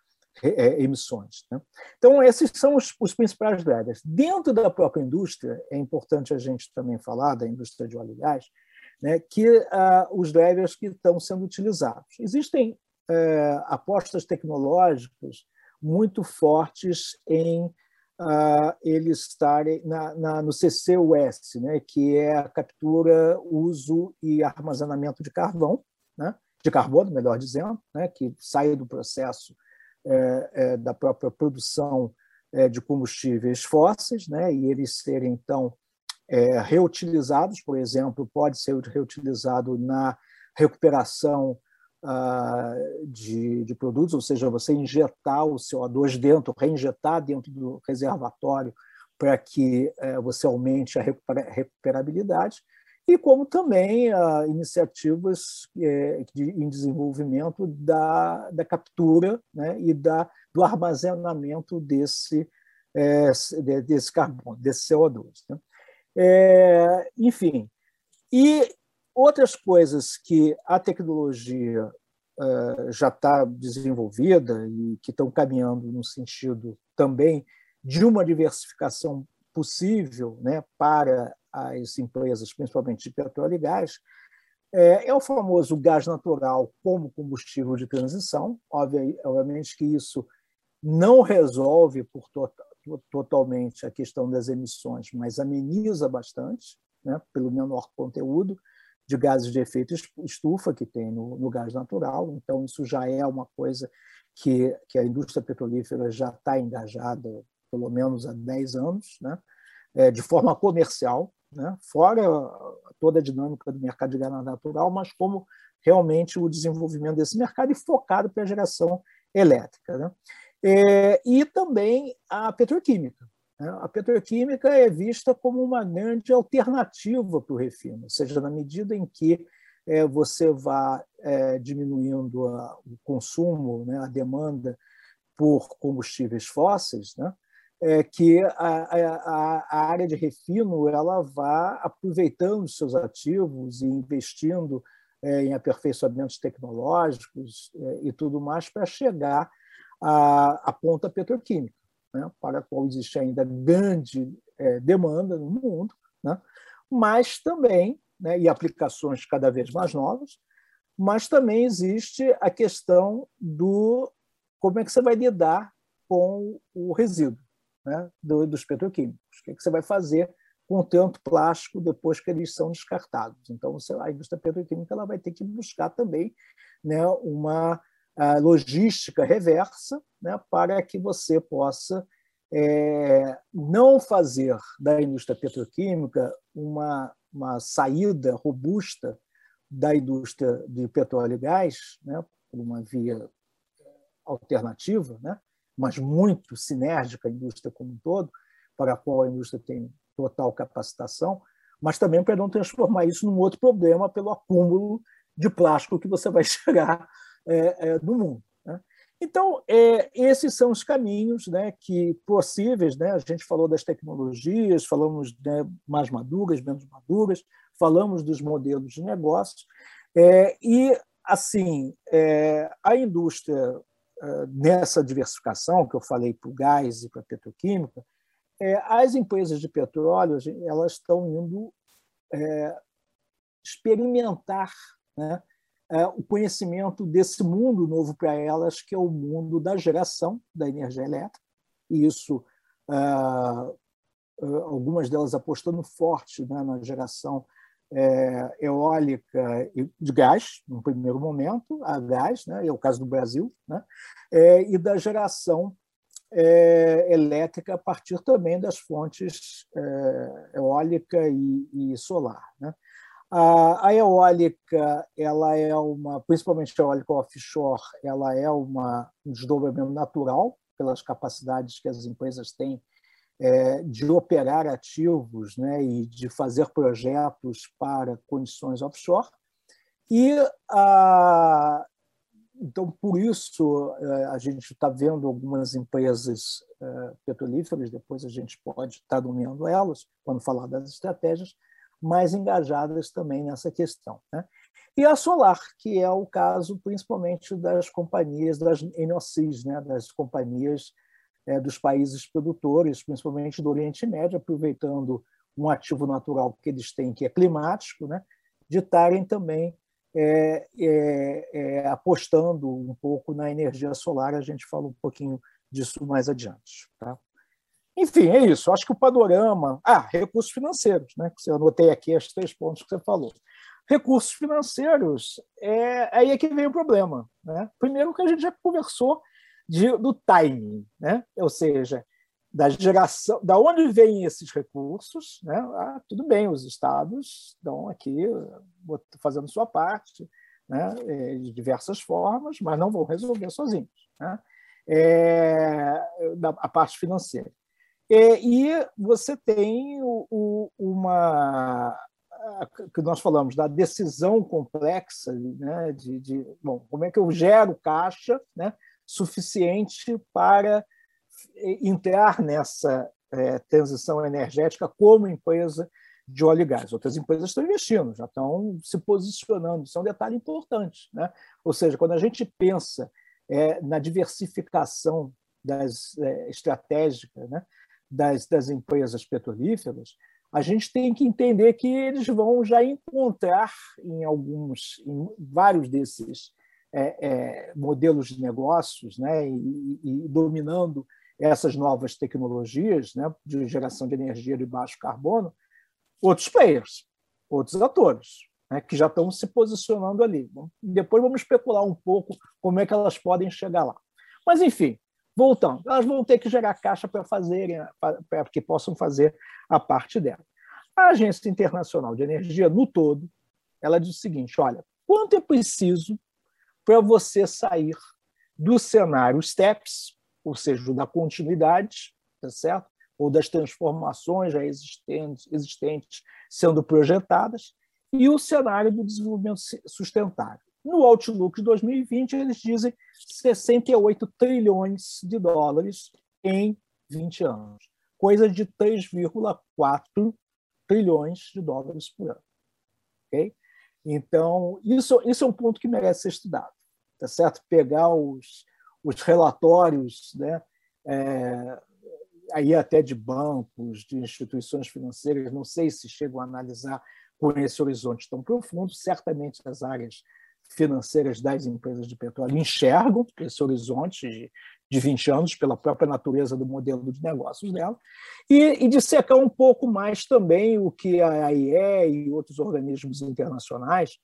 é, emissões. Né? Então, esses são os, os, principais drivers. Dentro da própria indústria, é importante a gente também falar da indústria de óleo e gás, né, que ah, os drivers que estão sendo utilizados. Existem é, apostas tecnológicas muito fortes em uh, eles estarem na, na, no CCUS, né, que é a captura, uso e armazenamento de carvão, né, de carbono, melhor dizendo, né, que sai do processo é, é, da própria produção é, de combustíveis fósseis, né, e eles serem, então, é, reutilizados, por exemplo, pode ser reutilizado na recuperação uh, de, de, produtos, ou seja, você injetar o CO2 dentro, reinjetar dentro do reservatório para que você aumente a recuperabilidade, e como também uh, iniciativas eh, de, em desenvolvimento da, da captura né, e da, do armazenamento desse, eh, desse carbono, desse CO2. Né? É, enfim, e Outras coisas que a tecnologia uh, já está desenvolvida e que estão caminhando no sentido também de uma diversificação possível né, para as empresas, principalmente de petróleo e gás, é, é o famoso gás natural como combustível de transição. Obviamente que isso não resolve por to totalmente a questão das emissões, mas ameniza bastante, né, pelo menor conteúdo de gases de efeito estufa que tem no, no gás natural. Então, isso já é uma coisa que, que a indústria petrolífera já está engajada, pelo menos há 10 anos, né? É, de forma comercial, né? fora toda a dinâmica do mercado de gás natural, mas como realmente o desenvolvimento desse mercado e focado para a geração elétrica. Né? É, e também a petroquímica. Né? A petroquímica é vista como uma grande alternativa para o refino, ou seja, na medida em que é, você vá é, diminuindo a, o consumo, né, a demanda por combustíveis fósseis, né, é que a, a, a, área de refino ela vá aproveitando seus ativos e investindo é, em aperfeiçoamentos tecnológicos é, e tudo mais para chegar à, à ponta petroquímica né, para a qual existe ainda grande é, demanda no mundo, né, mas também, né, e aplicações cada vez mais novas, mas também existe a questão do como é que você vai lidar com o resíduo né, do, dos petroquímicos, o que, é que você vai fazer com tanto plástico depois que eles são descartados. Então, a indústria petroquímica ela vai ter que buscar também né, uma logística reversa né, para que você possa é, não fazer da indústria petroquímica uma, uma saída robusta da indústria de petróleo e gás, né, por uma via alternativa, né, mas muito sinérgica à indústria como um todo, para a qual a indústria tem total capacitação, mas também para não transformar isso num outro problema pelo acúmulo de plástico que você vai chegar é, é, no mundo. Então, é, esses são os caminhos né, que possíveis. Né? A gente falou das tecnologias, falamos né, mais maduras, menos maduras, falamos dos modelos de negócios. É, e, assim, é, a indústria, nessa diversificação que eu falei para o gás e para a petroquímica, é, as empresas de petróleo elas estão indo é, experimentar né, é, o conhecimento desse mundo novo para elas, que é o mundo da geração da energia elétrica. E isso, algumas delas apostando forte né, na geração eólica de gás, no primeiro momento, a gás, né, é o caso do Brasil, né, e da geração elétrica a partir também das fontes eólica e, solar. Né? A, eólica, ela é uma, principalmente a eólica offshore, ela é uma, um desdobramento natural pelas capacidades que as empresas têm é, de operar ativos né, e de fazer projetos para condições offshore. E, a, então, por isso, é, a gente está vendo algumas empresas é, petrolíferas, depois a gente pode estar nomeando elas, quando falar das estratégias, mais engajadas também nessa questão. Né? E a Solar, que é o caso principalmente das companhias, das NOCs, né? das companhias é, dos países produtores, principalmente do Oriente Médio, aproveitando um ativo natural que eles têm, que é climático, né? de estarem também é, é, é, apostando um pouco na energia solar. A gente fala um pouquinho disso mais adiante. Tá? Enfim, é isso. Acho que o panorama. Ah, recursos financeiros, né? Eu anotei aqui os três pontos que você falou. Recursos financeiros, é aí é que vem o problema. Né? Primeiro, que a gente já conversou de, do timing, né? ou seja, da geração, da onde vêm esses recursos, né? Ah, tudo bem, os estados estão aqui fazendo sua parte, né? É, de diversas formas, mas não vão resolver sozinhos, né? É, a parte financeira. É, e você tem o, o, uma que nós falamos da decisão complexa né, de, de, bom, como é que eu gero caixa né, suficiente para entrar nessa é, transição energética como empresa de óleo e gás. Outras empresas estão investindo, já estão se posicionando. Isso é um detalhe importante. Né? Ou seja, quando a gente pensa é, na diversificação das é, estratégicas, né? das, das empresas petrolíferas, a gente tem que entender que eles vão já encontrar em alguns, em vários desses é, é, modelos de negócios, né, e, e, dominando essas novas tecnologias, né, de geração de energia de baixo carbono, outros players, outros atores, né, que já estão se posicionando ali. Depois vamos especular um pouco como é que elas podem chegar lá. Mas enfim, Voltando, elas vão ter que gerar caixa para fazerem, para que possam fazer a parte dela. A Agência Internacional de Energia, no todo, ela diz o seguinte: olha, quanto é preciso para você sair do cenário STEPS, ou seja, da continuidade, tá certo? ou das transformações já existentes, existentes sendo projetadas, e o cenário do desenvolvimento sustentável. No Outlook de 2020, eles dizem 68 trilhões de dólares em 20 anos, coisa de 3,4 trilhões de dólares por ano. Okay? Então, isso, isso é um ponto que merece ser estudado. Tá certo? Pegar os, os relatórios, né? É, aí até de bancos, de instituições financeiras, não sei se chegam a analisar com esse horizonte tão profundo, certamente as áreas financeiras das empresas de petróleo enxergam esse horizonte de de 20 anos, pela própria natureza do modelo de negócios dela, e, e dissecar um pouco mais também o que a AIE e outros organismos internacionais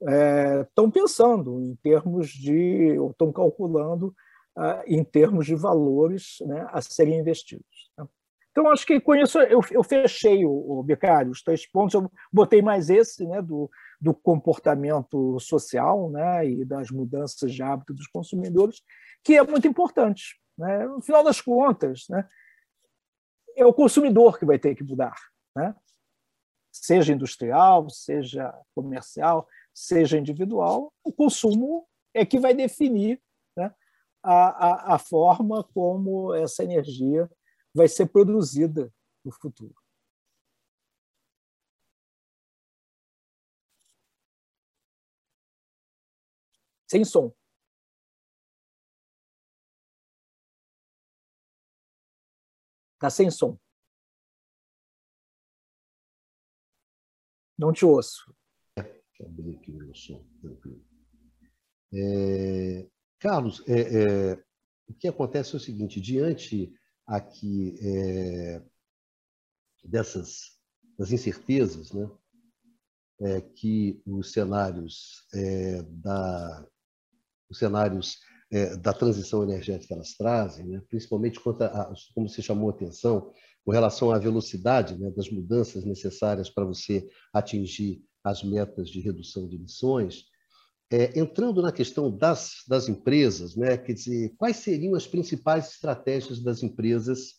estão é, pensando em termos de, ou estão calculando ah, em termos de valores né, a serem investidos. Né? Então, acho que com isso eu, eu fechei o, o Bicário, os três pontos, eu botei mais esse né, do, do comportamento social né, e das mudanças de hábito dos consumidores, que é muito importante. Né? No final das contas, né, é o consumidor que vai ter que mudar, né? seja industrial, seja comercial, seja individual, o consumo é que vai definir né, a, a, a forma como essa energia vai ser produzida no futuro. Sem som. Está sem som. Não te ouço. Deixa eu abrir aqui o meu som, tranquilo. É, Carlos, é, é, o que acontece é o seguinte: diante aqui é, dessas das incertezas, né, é, que os cenários é, da os cenários da transição energética elas trazem, né, principalmente quanto a, como você chamou a atenção, com relação à velocidade né, das mudanças necessárias para você atingir as metas de redução de emissões, é, entrando na questão das, das empresas, né, quer dizer, quais seriam as principais estratégias das empresas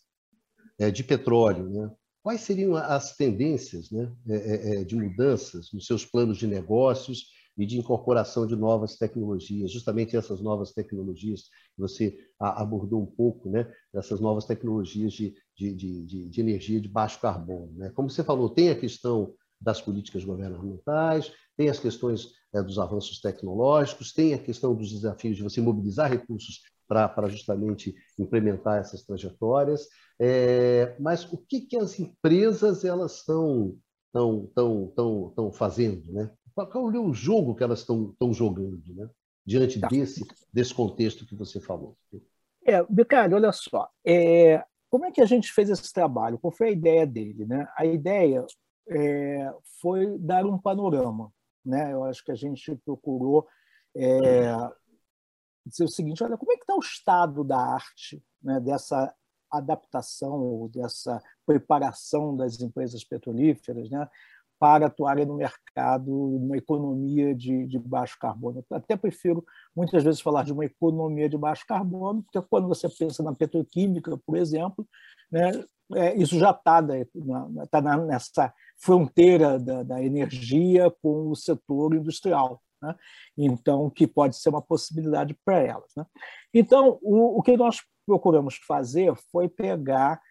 é, de petróleo? Né? Quais seriam as tendências né, é, é, é, de mudanças nos seus planos de negócios e de incorporação de novas tecnologias, justamente essas novas tecnologias que você abordou um pouco, né, essas novas tecnologias de, de, de, de energia de baixo carbono. Né? Como você falou, tem a questão das políticas governamentais, tem as questões é, dos avanços tecnológicos, tem a questão dos desafios de você mobilizar recursos para justamente implementar essas trajetórias. É, mas o que, que as empresas elas estão tão, tão, tão, tão fazendo? Né? Qual, é o jogo que elas estão jogando né? diante tá. desse, desse contexto que você falou? É, Bicalho, olha só. É, como é que a gente fez esse trabalho? Qual foi a ideia dele? Né? A ideia é, foi dar um panorama. Né? Eu acho que a gente procurou é, dizer o seguinte: olha, como é que está o estado da arte, né, dessa adaptação dessa preparação das empresas petrolíferas né, para atuarem no mercado, numa economia de, de, baixo carbono. Eu até prefiro muitas vezes falar de uma economia de baixo carbono, porque quando você pensa na petroquímica, por exemplo, né, é, isso já está tá nessa fronteira da, da, energia com o setor industrial. Né? Então, que pode ser uma possibilidade para elas. Né? Então, o, o, que nós procuramos fazer foi pegar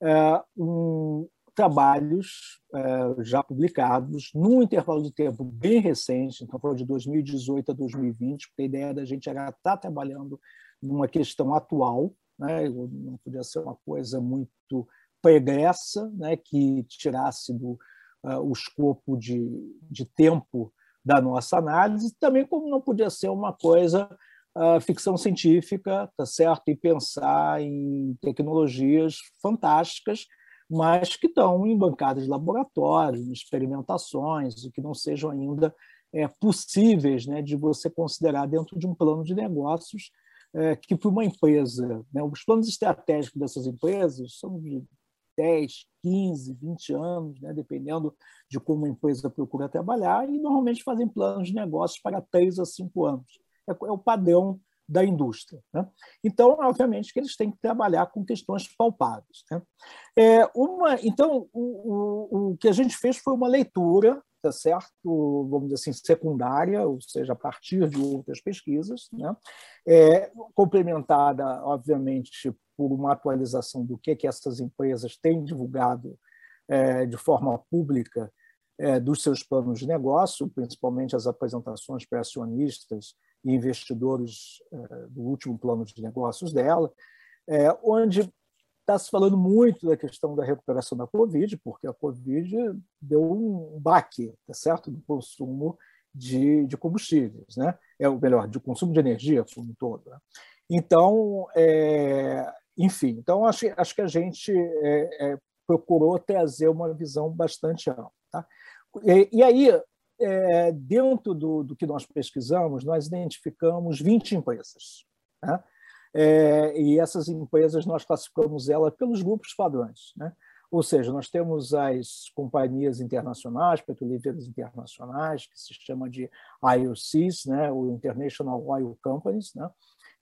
é, um, trabalhos é, já publicados num intervalo de tempo bem recente, então foi de 2018 a 2020, porque a ideia da gente era estar trabalhando numa questão atual, né? não podia ser uma coisa muito pregressa, né? que tirasse do, uh, o escopo de, de tempo da nossa análise, também como não podia ser uma coisa uh, ficção científica, tá certo? E pensar em tecnologias fantásticas, mas que estão em bancadas de laboratório, em experimentações, e que não sejam ainda é, possíveis né, de você considerar dentro de um plano de negócios é, que para uma empresa, né, os planos estratégicos dessas empresas são de 10, 15, 20 anos, né, dependendo de como a empresa procura trabalhar, e normalmente fazem planos de negócios para 3 a 5 anos. É, é o padrão da indústria. Né? Então, obviamente, que eles têm que trabalhar com questões palpáveis. Né? É, uma, então, o, o, o que a gente fez foi uma leitura tá certo, vamos dizer assim, secundária, ou seja, a partir de outras pesquisas, né? é, complementada, obviamente, por uma atualização do que, que essas empresas têm divulgado é, de forma pública é, dos seus planos de negócio, principalmente as apresentações para acionistas e investidores é, do último plano de negócios dela, é, onde está se falando muito da questão da recuperação da Covid, porque a Covid deu um baque, tá certo, do consumo de, de combustíveis, né? É o melhor, de consumo de energia como um todo. Né? Então, é, enfim, então acho, acho que a gente é, é, procurou trazer uma visão bastante ampla. Tá? E, e aí, é, dentro do, do, que nós pesquisamos, nós identificamos 20 empresas. Né? É, e essas empresas nós classificamos elas pelos grupos padrões. Né? Ou seja, nós temos as companhias internacionais, petrolíferas internacionais, que se chama de IOCs, né? o International Oil Companies, né?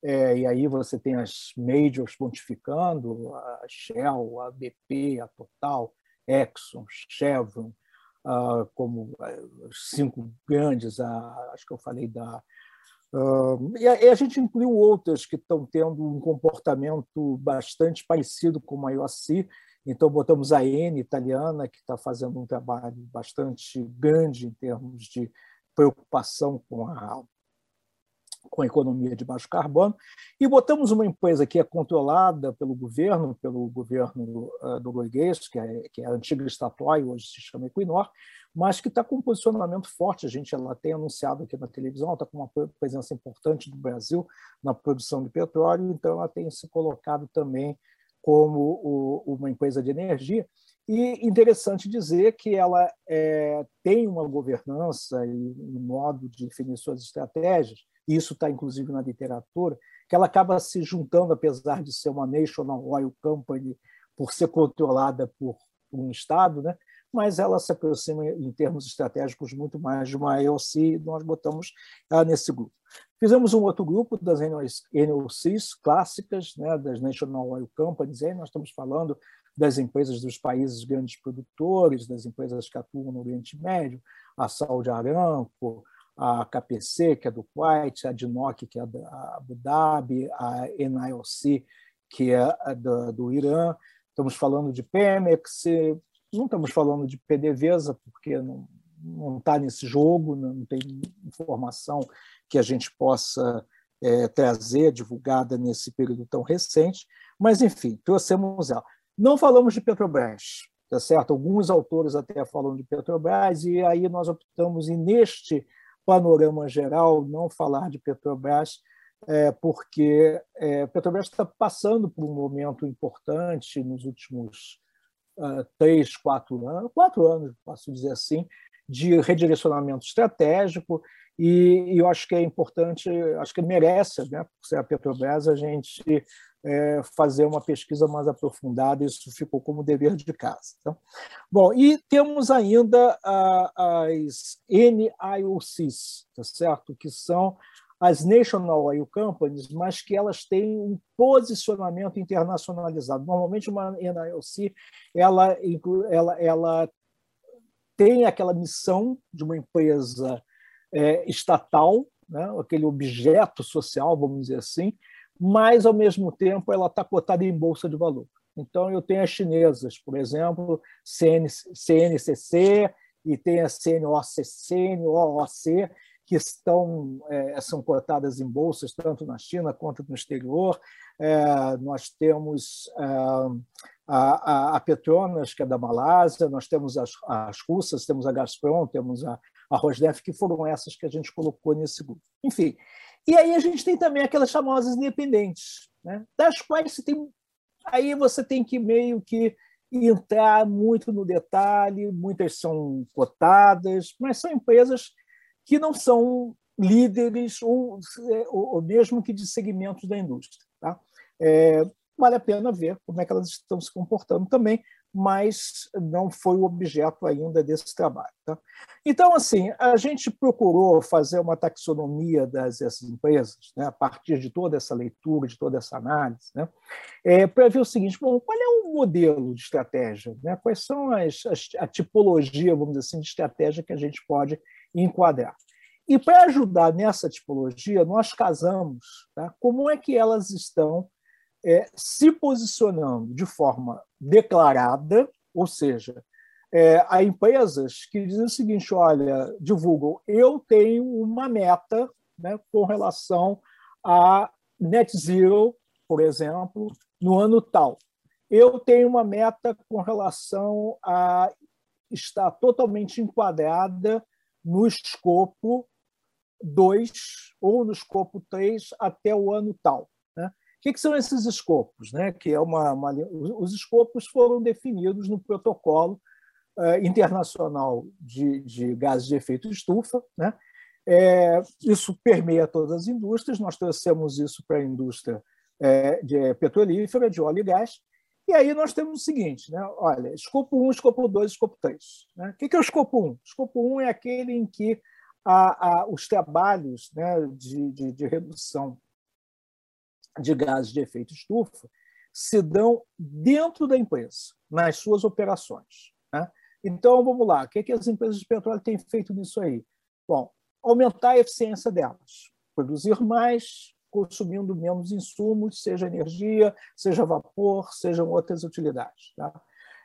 É, e aí você tem as majors pontificando, a Shell, a BP, a Total, Exxon, Chevron, como cinco grandes, acho que eu falei da. e, a, e, a, gente incluiu outras que estão tendo um comportamento bastante parecido com a IOC, então botamos a Eni italiana, que está fazendo um trabalho bastante grande em termos de preocupação com a com economia de baixo carbono, e botamos uma empresa que é controlada pelo governo, pelo governo uh, do norueguês, que é, que é a antiga Statoil, hoje se chama Equinor, mas que está com um posicionamento forte. A gente ela tem anunciado aqui na televisão, está com uma presença importante do Brasil na produção de petróleo, então ela tem se colocado também como o, uma empresa de energia. E interessante dizer que ela é, tem uma governança e um modo de definir suas estratégias isso está inclusive na literatura, que ela acaba se juntando, apesar de ser uma National Oil Company, por ser controlada por um Estado, né? mas ela se aproxima em termos estratégicos muito mais de uma EOC, e nós botamos ela nesse grupo. Fizemos um outro grupo das NOCs clássicas, né, das National Oil Companies, aí nós estamos falando das empresas dos países grandes produtores, das empresas que atuam no Oriente Médio, a Saudi Aramco, a KPC, que é do Kuwait, a DNOC, que é da Abu Dhabi, a NIOC, que é do, do Irã. Estamos falando de Pemex, não estamos falando de PDVSA, porque não está nesse jogo, não tem informação que a gente possa é, trazer divulgada nesse período tão recente, mas enfim, trouxemos ela. Não falamos de Petrobras, tá certo? Alguns autores até falam de Petrobras e aí nós optamos em neste panorama geral, não falar de Petrobras, é, porque é, Petrobras está passando por um momento importante nos últimos uh, três, quatro anos, quatro anos, posso dizer assim, de redirecionamento estratégico. E, e eu acho que é importante, acho que merece, né, por ser a Petrobras, a gente é, fazer uma pesquisa mais aprofundada, isso ficou como dever de casa. Então, bom, e temos ainda a, as NIOCs, tá certo? que são as National Oil Companies, mas que elas têm um posicionamento internacionalizado. Normalmente, uma NIOC ela, ela, ela tem aquela missão de uma empresa é, estatal, né? aquele objeto social, vamos dizer assim, mas, ao mesmo tempo, ela está cotada em bolsa de valor. Então, eu tenho as chinesas, por exemplo, CN, CNCC e tem a CNOC, CNOOC, que estão, é, são cotadas em bolsas tanto na China quanto no exterior. É, nós temos é, a, a, a, Petronas, que é da Malásia, nós temos as, as russas, temos a Gazprom, temos a, a Rosneft, que foram essas que a gente colocou nesse grupo. Enfim, e aí a gente tem também aquelas famosas independentes, né? das quais você tem, aí você tem que meio que entrar muito no detalhe, muitas são cotadas, mas são empresas que não são líderes ou, ou mesmo que de segmentos da indústria. Tá? É, vale a pena ver como é que elas estão se comportando também, mas não foi o objeto ainda desse trabalho. Tá? Então, assim, a gente procurou fazer uma taxonomia dessas empresas, né, a partir de toda essa leitura, de toda essa análise, né, é, para ver o seguinte: bom, qual é o modelo de estratégia? Né? Quais são as, as, a tipologia, vamos dizer assim, de estratégia que a gente pode enquadrar? E para ajudar nessa tipologia, nós casamos tá? como é que elas estão é, se posicionando de forma declarada, ou seja, é, há empresas que dizem o seguinte: olha, divulgam, eu tenho uma meta né, com relação a net zero, por exemplo, no ano tal. Eu tenho uma meta com relação a estar totalmente enquadrada no escopo 2 ou no escopo 3 até o ano tal. Né? que, que são esses escopos? Né? Que é uma, uma, os escopos foram definidos no protocolo uh, internacional de, de, gases de efeito estufa. Né? É, isso permeia todas as indústrias, nós trouxemos isso para a indústria é, de petrolífera, de óleo e gás, e aí nós temos o seguinte, né? olha, escopo 1, escopo 2, escopo 3. Né? O que é o escopo 1? Escopo 1 é aquele em que a, a, os trabalhos né, de, de, de redução de gases de efeito estufa se dão dentro da empresa, nas suas operações. Né? Então, vamos lá, o que, é que as empresas de petróleo têm feito nisso aí? Bom, aumentar a eficiência delas, produzir mais, consumindo menos insumos, seja energia, seja vapor, sejam outras utilidades. Tá?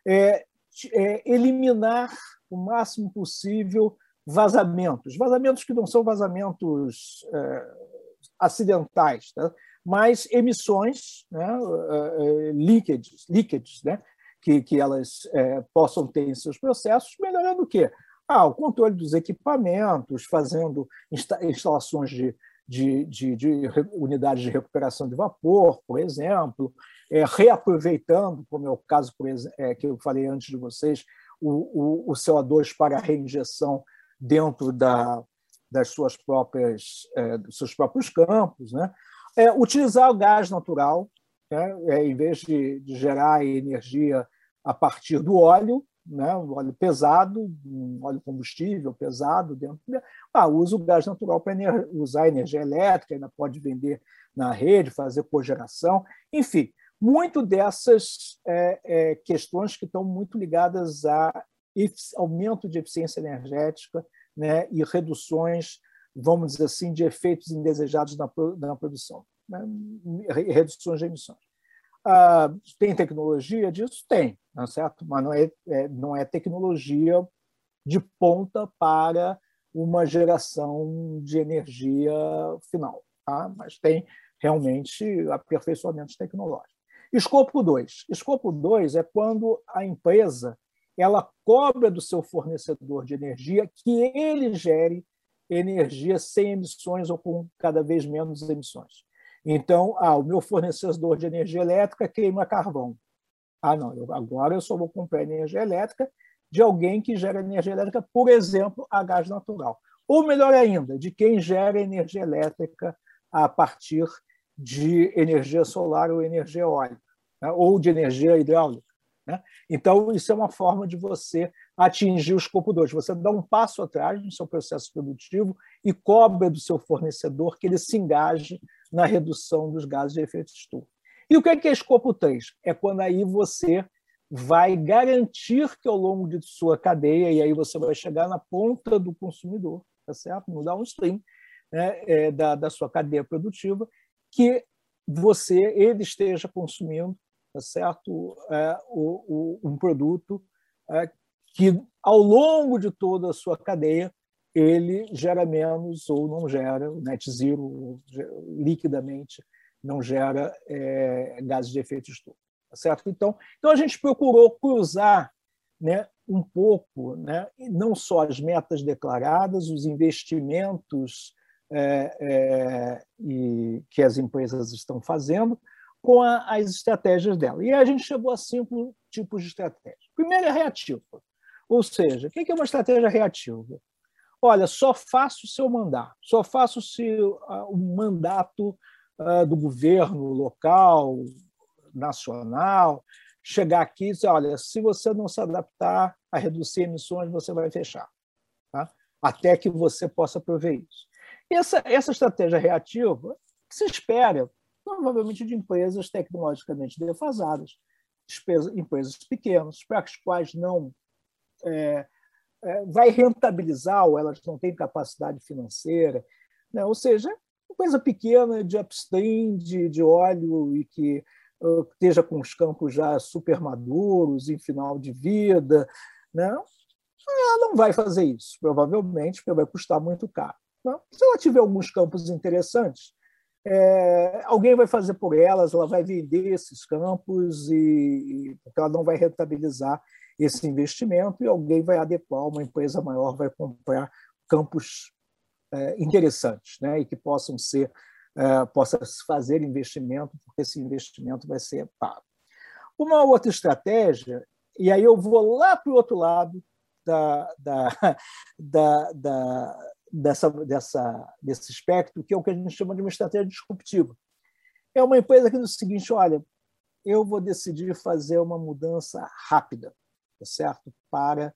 É, é, eliminar o máximo possível vazamentos, vazamentos que não são vazamentos é, acidentais, tá? Mas emissões né, uh, leakages, leakages né, que, que elas é, possam ter em seus processos, melhorando o quê? Ah, o controle dos equipamentos, fazendo insta instalações de, de, de, de, unidades de recuperação de vapor, por exemplo, é, reaproveitando, como é o caso por é, que eu falei antes de vocês, o, o, o CO2 para reinjeção dentro da, das suas próprias, é, dos seus próprios campos, né? É, utilizar o gás natural, né? é, em vez de, de, gerar energia a partir do óleo, né? um óleo pesado, um óleo combustível pesado dentro, de, ah, usa o gás natural para ener usar energia elétrica, ainda pode vender na rede, fazer cogeração, enfim, muito dessas é, é, questões que estão muito ligadas a aumento de eficiência energética né, e reduções vamos dizer assim, de efeitos indesejados na, na produção, né? reduções de emissões. Ah, tem tecnologia disso? Tem, não é certo? mas não é, é, não é tecnologia de ponta para uma geração de energia final, tá? mas tem realmente aperfeiçoamentos tecnológicos. Escopo 2. Escopo 2 é quando a empresa ela cobra do seu fornecedor de energia que ele gere energia sem emissões ou com cada vez menos emissões. Então, ah, o meu fornecedor de energia elétrica queima carvão. Ah, não, eu, agora eu só vou comprar energia elétrica de alguém que gera energia elétrica, por exemplo, a gás natural. Ou melhor ainda, de quem gera energia elétrica a partir de energia solar ou energia eólica, né? ou de energia hidráulica. Né? Então, isso é uma forma de você atingir o escopo 2. Você dá um passo atrás no seu processo produtivo e cobra do seu fornecedor que ele se engaje na redução dos gases de efeito estufa. E o que é, que é escopo 3? É quando aí você vai garantir que ao longo de sua cadeia, e aí você vai chegar na ponta do consumidor, tá certo? no downstream né, é, da, da sua cadeia produtiva, que você ele esteja consumindo certo? É, o, o, um produto é, que, ao longo de toda a sua cadeia, ele gera menos ou não gera, net zero, liquidamente, não gera é, gases de efeito estufa. Tá certo? Então, então, a gente procurou cruzar né, um pouco, né, não só as metas declaradas, os investimentos é, é, e, que as empresas estão fazendo, com a, as estratégias dela. E a gente chegou a cinco tipos de estratégia. Primeiro é reativa, ou seja, o que é uma estratégia reativa? Olha, só faço o seu mandato, só faço se o mandato uh, do governo local, nacional, chegar aqui e dizer, olha, se você não se adaptar a reduzir emissões, você vai fechar, tá? até que você possa prover isso. Essa, essa estratégia reativa se espera provavelmente de empresas tecnologicamente defasadas, empresas pequenas, para as quais não é, é, vai rentabilizar ou elas não têm capacidade financeira. Né? Ou seja, empresa pequena de upstream, de, de óleo e que uh, esteja com os campos já super maduros, em final de vida, né? ela não vai fazer isso, provavelmente, porque vai custar muito caro. Né? Se ela tiver alguns campos interessantes, é, alguém vai fazer por elas, ela vai vender esses campos e porque ela não vai rentabilizar esse investimento e alguém vai adequar, uma empresa maior vai comprar campos é, interessantes, né, e que possam ser é, possa se fazer investimento, porque esse investimento vai ser pago. Uma outra estratégia, e aí eu vou lá para o outro lado da, da, da, da, dessa, dessa, desse espectro, que é o que a gente chama de uma estratégia disruptiva. É uma empresa que diz o seguinte: olha, eu vou decidir fazer uma mudança rápida, tá certo? Para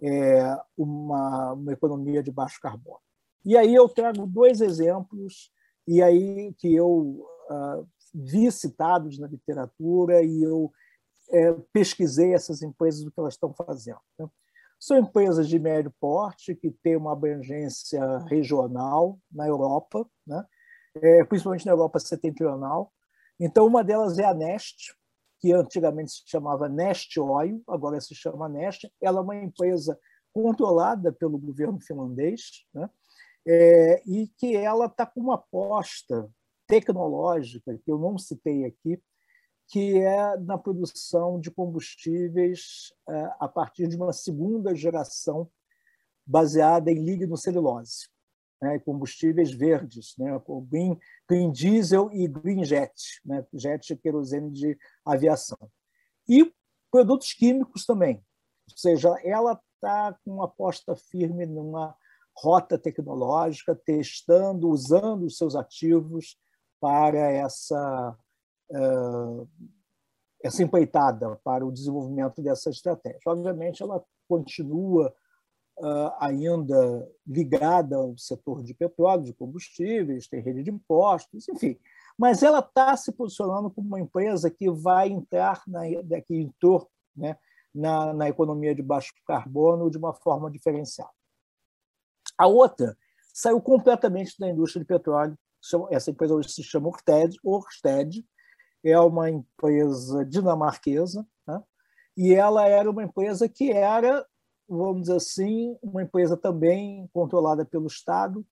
é, uma, uma economia de baixo carbono. E aí eu trago dois exemplos e aí que eu uh, vi citados na literatura e eu é, pesquisei essas empresas o que elas estão fazendo. Né? São empresas de médio porte que têm uma abrangência regional na Europa, né? é, principalmente na Europa setentrional. Então, uma delas é a Nest, que antigamente se chamava Nest Oil, agora se chama Nest. Ela é uma empresa controlada pelo governo finlandês, né? é, e que ela está com uma aposta tecnológica, que eu não citei aqui, que é na produção de combustíveis é, a partir de uma segunda geração baseada em lignocelulose, né, combustíveis verdes, né, green, green diesel e green jet, né, jet querosene de aviação. E produtos químicos também, ou seja, ela está com uma aposta firme numa rota tecnológica, testando, usando os seus ativos para essa, essa empreitada, para o desenvolvimento dessa estratégia. Obviamente, ela continua uh, ainda ligada ao setor de petróleo, de combustíveis, tem rede de impostos, enfim. Mas ela está se posicionando como uma empresa que vai entrar na, daqui em torno, né, na, na economia de baixo carbono de uma forma diferenciada. A outra saiu completamente da indústria de petróleo. Essa empresa hoje se chama Orsted. Orsted é uma empresa dinamarquesa, né? e ela era uma empresa que era, vamos dizer assim, uma empresa também controlada pelo Estado,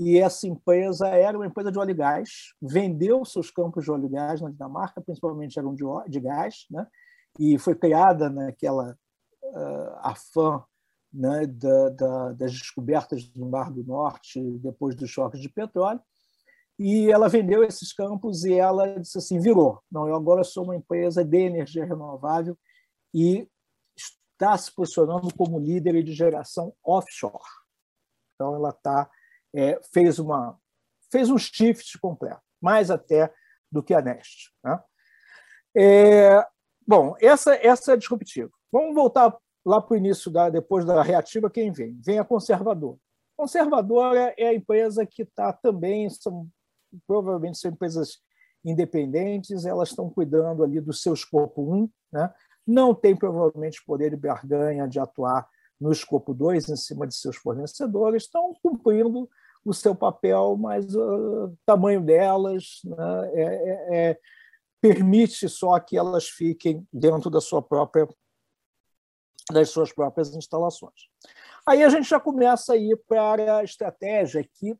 e essa empresa era uma empresa de óleo e gás, vendeu seus campos de óleo e gás na Dinamarca, principalmente eram de, de gás, né? e foi criada naquela uh, afã né, da, da, das descobertas do Mar do Norte depois dos choques de petróleo. E ela vendeu esses campos e ela disse assim: virou. Não, eu agora sou uma empresa de energia renovável e está se posicionando como líder de geração offshore. Então, ela tá, é, fez, uma, fez um shift completo, mais até do que a Nest. Né? É, bom, essa, essa é disruptiva. Vamos voltar lá para o início, da, depois da reativa, quem vem? Vem a conservadora. Conservadora é a empresa que está também, são, provavelmente são empresas independentes, elas estão cuidando ali do seu escopo 1, né? não tem provavelmente poder de barganha de atuar no escopo 2 em cima de seus fornecedores, estão cumprindo o seu papel, mas o uh, tamanho delas né, é, é, é, permite só que elas fiquem dentro da sua própria das suas próprias instalações. Aí a gente já começa a ir para a estratégia que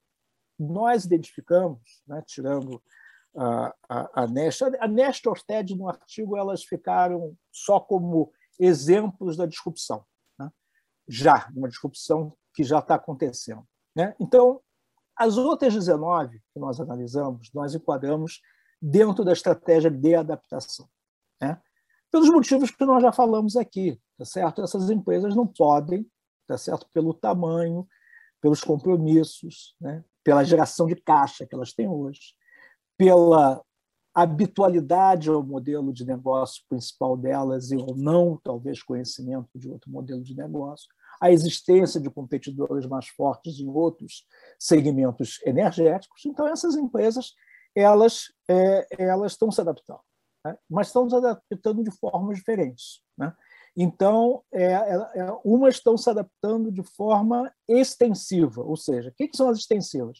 nós identificamos, né, tirando a, a, a Nest. A Nest e a Orsted, no artigo, elas ficaram só como exemplos da disrupção, né? já, uma disrupção que já está acontecendo. Né? Então, as outras 19 que nós analisamos, nós enquadramos dentro da estratégia de adaptação. Né? pelos motivos que nós já falamos aqui, tá certo? Essas empresas não podem, tá certo? Pelo tamanho, pelos compromissos, né? pela geração de caixa que elas têm hoje, pela habitualidade ao modelo de negócio principal delas e ou não, talvez, conhecimento de outro modelo de negócio, a existência de competidores mais fortes em outros segmentos energéticos. Então, essas empresas elas, é, elas estão se adaptando né? mas estão se adaptando de formas diferentes. Né? Então, é, é, é, umas estão se adaptando de forma extensiva, ou seja, o que, que são as extensivas?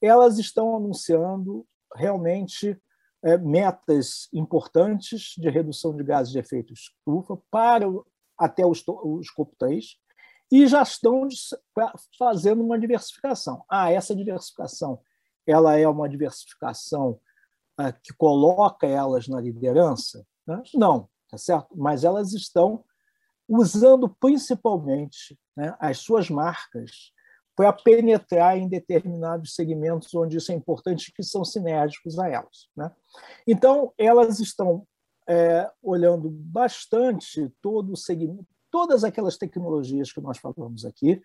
Elas estão anunciando realmente é, metas importantes de redução de gases de efeito estufa para até o, o escopo 3 e já estão fazendo uma diversificação. Ah, essa diversificação ela é uma diversificação ah, que coloca elas na liderança? Né? Não, tá certo? Mas elas estão usando principalmente né, as suas marcas para penetrar em determinados segmentos onde isso é importante, que são sinérgicos a elas. Né? Então, elas estão é, olhando bastante todo o segmento, todas aquelas tecnologias que nós falamos aqui,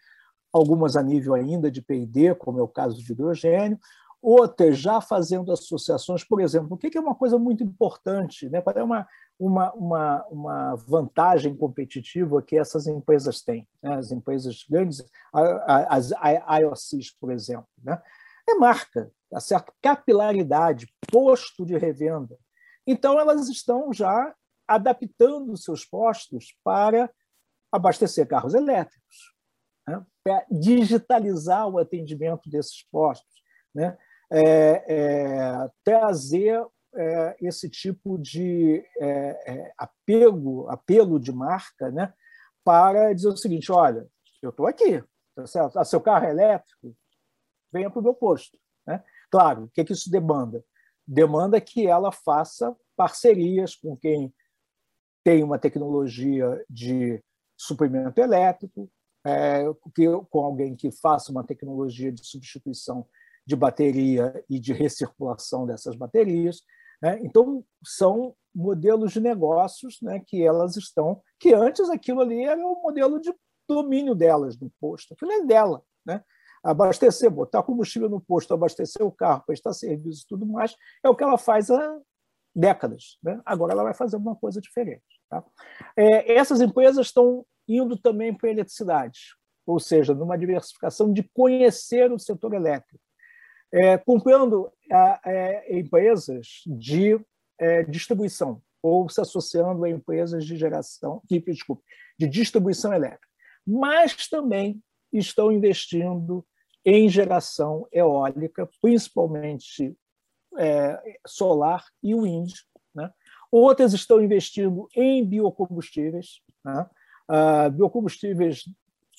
algumas a nível ainda de P&D, como é o caso de hidrogênio, outras já fazendo associações, por exemplo, o que é uma coisa muito importante, né? é uma, uma, uma, uma vantagem competitiva que essas empresas têm, né? as empresas grandes, as IOCs, por exemplo, né? é marca, tá certo? capilaridade, posto de revenda. Então, elas estão já adaptando seus postos para abastecer carros elétricos, né? para digitalizar o atendimento desses postos, né? É, é, trazer é, esse tipo de é, é, apelo, apelo de marca né? para dizer o seguinte: olha, eu estou aqui, tá certo? Ah, seu carro é elétrico, venha para o meu posto. Né? Claro, o que, é que isso demanda? Demanda que ela faça parcerias com quem tem uma tecnologia de suprimento elétrico, é, que, com alguém que faça uma tecnologia de substituição de bateria e de recirculação dessas baterias. Né? Então, são modelos de negócios né, que elas estão, que antes aquilo ali era o um modelo de domínio delas no posto, aquilo é dela. Né? Abastecer, botar combustível no posto, abastecer o carro, prestar serviço e tudo mais, é o que ela faz há décadas. Né? Agora ela vai fazer uma coisa diferente. Tá? É, essas empresas estão indo também para a eletricidade, ou seja, numa diversificação de conhecer o setor elétrico, é, comprando é, empresas de é, distribuição ou se associando a empresas de geração, desculpe, de distribuição elétrica, mas também estão investindo em geração eólica, principalmente é, solar e wind. Né? Outras estão investindo em biocombustíveis, né? uh, biocombustíveis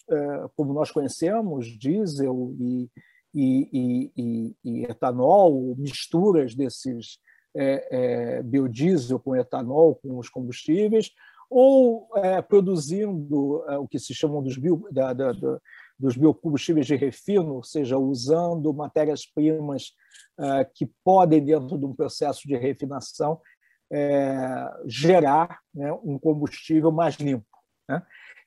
uh, como nós conhecemos, diesel e, e, e, e etanol, misturas desses é, é, biodiesel com etanol, com os combustíveis, ou é, produzindo é, o que se chamam dos, bio, da, da, da, dos biocombustíveis de refino, ou seja, usando matérias-primas é, que podem, dentro de um processo de refinação, é, gerar né, um combustível mais limpo. Né?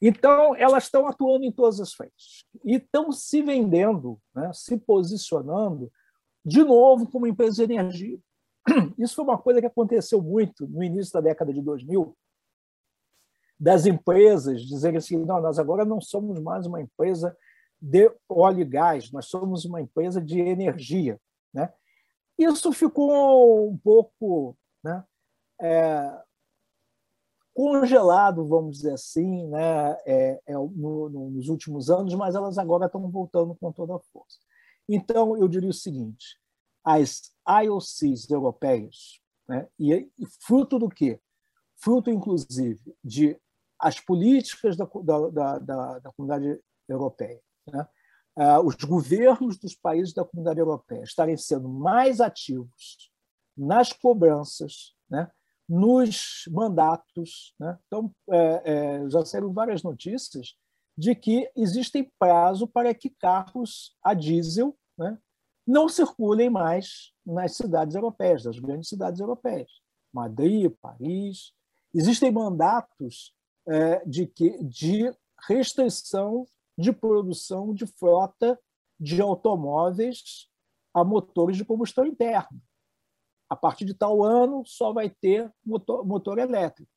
Então, elas estão atuando em todas as frentes e estão se vendendo, né, se posicionando, de novo, como empresa de energia. Isso foi uma coisa que aconteceu muito no início da década de 2000, das empresas dizerem assim: não, nós agora não somos mais uma empresa de óleo e gás, nós somos uma empresa de energia. Né? Isso ficou um pouco né, é, congelado, vamos dizer assim, né, é, é, no, no, nos últimos anos, mas elas agora estão voltando com toda a força. Então, eu diria o seguinte: as IOCs europeias, né, e, e fruto do quê? Fruto, inclusive, de as políticas da, da, da, da comunidade europeia, né? Uh, os governos dos países da comunidade europeia estarem sendo mais ativos nas cobranças, né? Nos mandatos. Né? Então, é, é, já saíram várias notícias de que existem prazo para que carros a diesel né, não circulem mais nas cidades europeias, nas grandes cidades europeias, Madrid, Paris. Existem mandatos é, de, que, de restrição de produção de frota de automóveis a motores de combustão interna a partir de tal ano só vai ter motor, motor elétrico.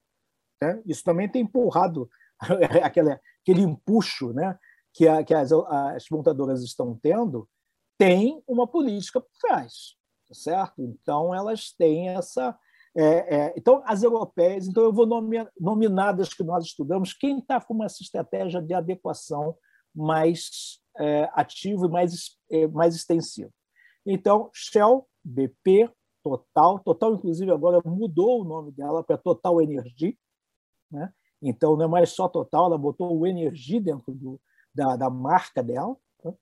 Né? Isso também tem empurrado aquele, aquele empuxo né? que, a, que as, as montadoras estão tendo, tem uma política por trás, tá certo? Então elas têm essa é, é, então, as europeias, então eu vou nomear, nominar das que nós estudamos, quem está com essa estratégia de adequação mais é, ativa e mais, é, mais extensiva. Então, Shell, BP, Total. Total, inclusive, agora mudou o nome dela para Total Energy. Né? Então, não é mais só Total, ela botou o Energy dentro do, da, da marca dela. Né?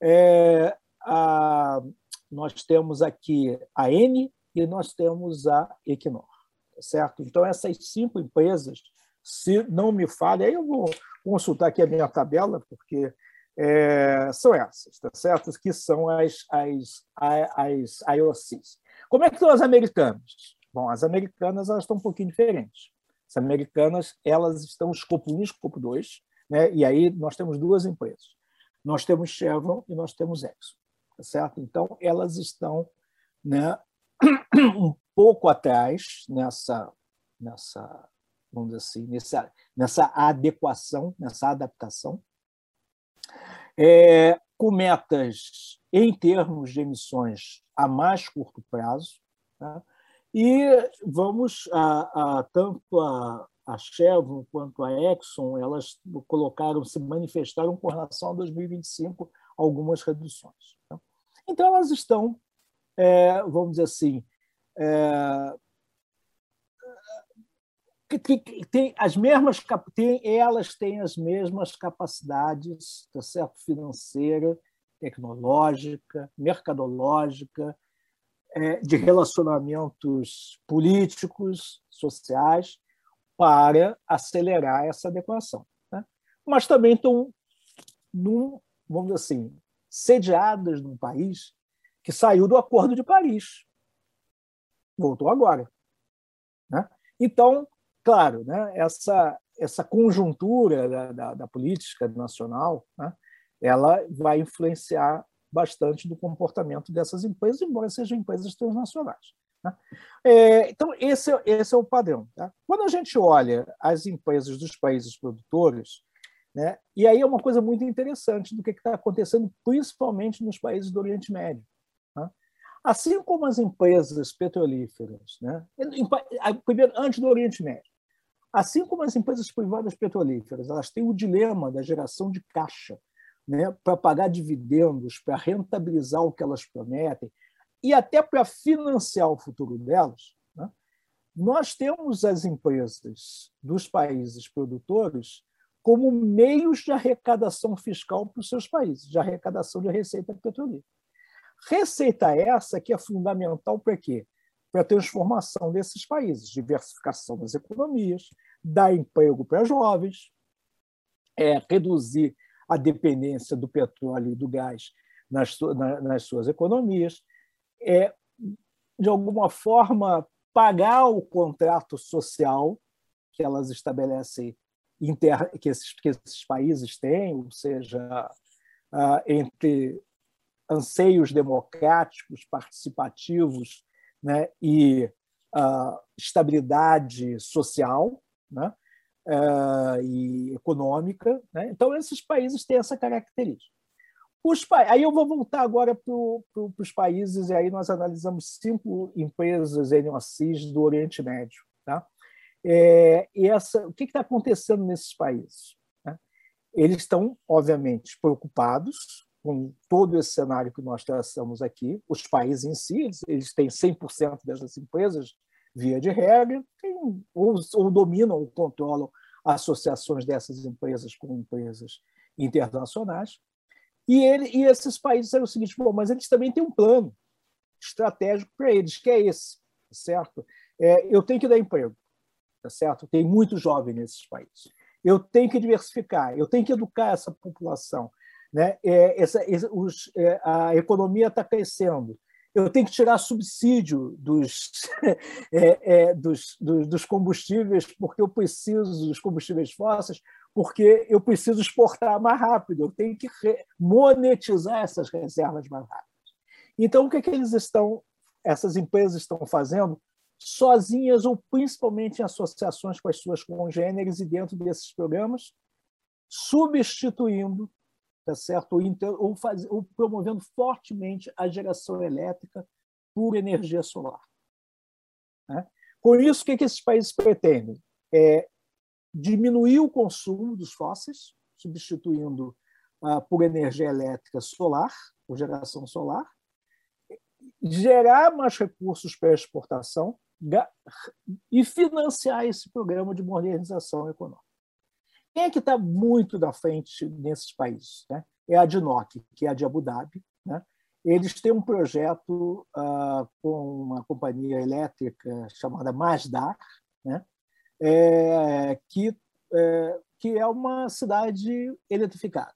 É, a, nós temos aqui a N e nós temos a Equinor. Tá certo? Então, essas cinco empresas, se não me falha, aí eu vou consultar aqui a minha tabela, porque é, são essas, tá certo? Que são as, as, as, as IOCs. Como é que estão as americanas? Bom, as americanas elas estão um pouquinho diferentes. As americanas elas estão escopo 1 e escopo 2, né? e aí nós temos duas empresas. Nós temos Chevron e nós temos Exxon, tá certo? Então, elas estão né, um pouco atrás nessa, nessa vamos dizer assim, nessa, nessa adequação, nessa adaptação, é, com metas em termos de emissões a mais curto prazo, tá? e vamos a, a, tanto a, a Chevron quanto a Exxon elas colocaram se manifestaram com relação a 2025 algumas reduções. Tá? Então elas estão, é, vamos dizer assim, é, tem as mesmas tem, elas têm as mesmas capacidades tá certo financeira tecnológica mercadológica é, de relacionamentos políticos sociais para acelerar essa adequação né? mas também estão num, vamos dizer assim sediadas num país que saiu do Acordo de Paris voltou agora né? então Claro, né, essa, essa conjuntura da, da, da política nacional né, ela vai influenciar bastante do comportamento dessas empresas, embora sejam empresas transnacionais. Né? É, então, esse, é, esse é o padrão. Tá? Quando a gente olha as empresas dos países produtores, né, e aí é uma coisa muito interessante do que está acontecendo, principalmente nos países do Oriente Médio. Né? Assim como as empresas petrolíferas, né, primeiro, antes do Oriente Médio, Assim como as empresas privadas petrolíferas, elas têm o dilema da geração de caixa né, para pagar dividendos, para rentabilizar o que elas prometem e até para financiar o futuro delas. Né? Nós temos as empresas dos países produtores como meios de arrecadação fiscal para os seus países, de arrecadação de receita petrolífera. Receita essa que é fundamental para quê? para a transformação desses países, diversificação das economias, dar emprego para jovens, é, reduzir a dependência do petróleo e do gás nas, nas suas economias, é, de alguma forma pagar o contrato social que elas estabelecem que esses, que esses países têm, ou seja, entre anseios democráticos, participativos né, e uh, estabilidade social né, uh, e econômica. Né? Então, esses países têm essa característica. Os pa... Aí eu vou voltar agora para pro, os países, e aí nós analisamos cinco empresas NOCs do Oriente Médio. Tá? É, e essa, o que está acontecendo nesses países? Né? Eles estão, obviamente, preocupados com todo esse cenário que nós traçamos aqui, os países em si, eles têm 100% dessas empresas, via de regra, tem, ou, ou dominam ou controlam associações dessas empresas com empresas internacionais. E, ele, e esses países eram o seguinte: bom, mas eles também têm um plano estratégico para eles, que é esse, certo? É, eu tenho que dar emprego, tá certo? Tem muito jovem nesses países. Eu tenho que diversificar, eu tenho que educar essa população, né? É, essa, os, é, a economia está crescendo. Eu tenho que tirar subsídio dos, é, é, dos, dos, combustíveis, porque eu preciso dos combustíveis fósseis, porque eu preciso exportar mais rápido. Eu tenho que monetizar essas reservas mais rápido. Então, o que, é que eles estão, essas empresas estão fazendo? sozinhas ou principalmente em associações com as suas congêneres e dentro desses programas, substituindo tá certo? Ou, inter, ou, faz, ou promovendo fortemente a geração elétrica por energia solar. Né? Com isso, o que, que esses países pretendem? É diminuir o consumo dos fósseis, substituindo ah, por energia elétrica solar, por geração solar, gerar mais recursos para exportação e financiar esse programa de modernização econômica. Quem é que está muito na frente nesses países? Né? É a DINOC, que é a de Abu Dhabi. Né? Eles têm um projeto uh, com uma companhia elétrica chamada Masdar, né? É, que, é, que é uma cidade eletrificada.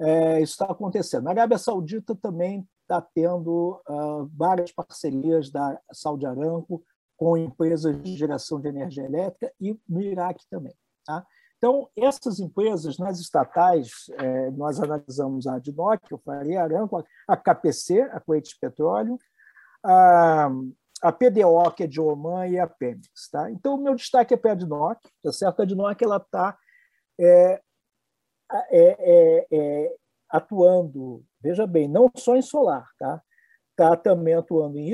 é, isso está acontecendo. A Arábia Saudita também está tendo uh, várias parcerias da Saudi Aramco com empresas de geração de energia elétrica e no Iraque também. Tá? Então, essas empresas, nas estatais, é, nós analisamos a ADNOC, eu falei, a Aramco, a KPC, a Kuwait Petróleo, a, a PDO, que é de Oman, e a Pemex. Tá? Então, o meu destaque é para a ADNOC, tá certo? A ADNOC está é, é, é, é, atuando, veja bem, não só em solar, tá? Está também atuando em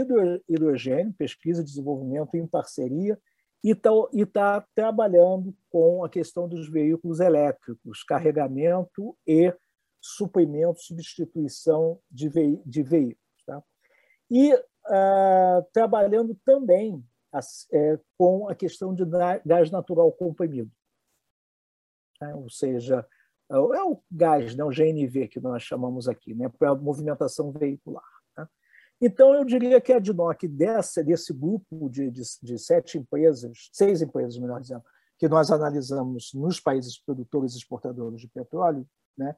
hidrogênio, pesquisa e desenvolvimento em parceria, e está tá trabalhando com a questão dos veículos elétricos, carregamento e suprimento, substituição de, ve de veículos. Tá? E ah, trabalhando também é, com a questão de gás natural comprimido. Tá? Ou seja, é o gás, né, o GNV que nós chamamos aqui, né, para movimentação veicular. Então, eu diria que a DINOC, dessa, desse grupo de, de, de, sete empresas, seis empresas, melhor dizendo, que nós analisamos nos países produtores e exportadores de petróleo, né,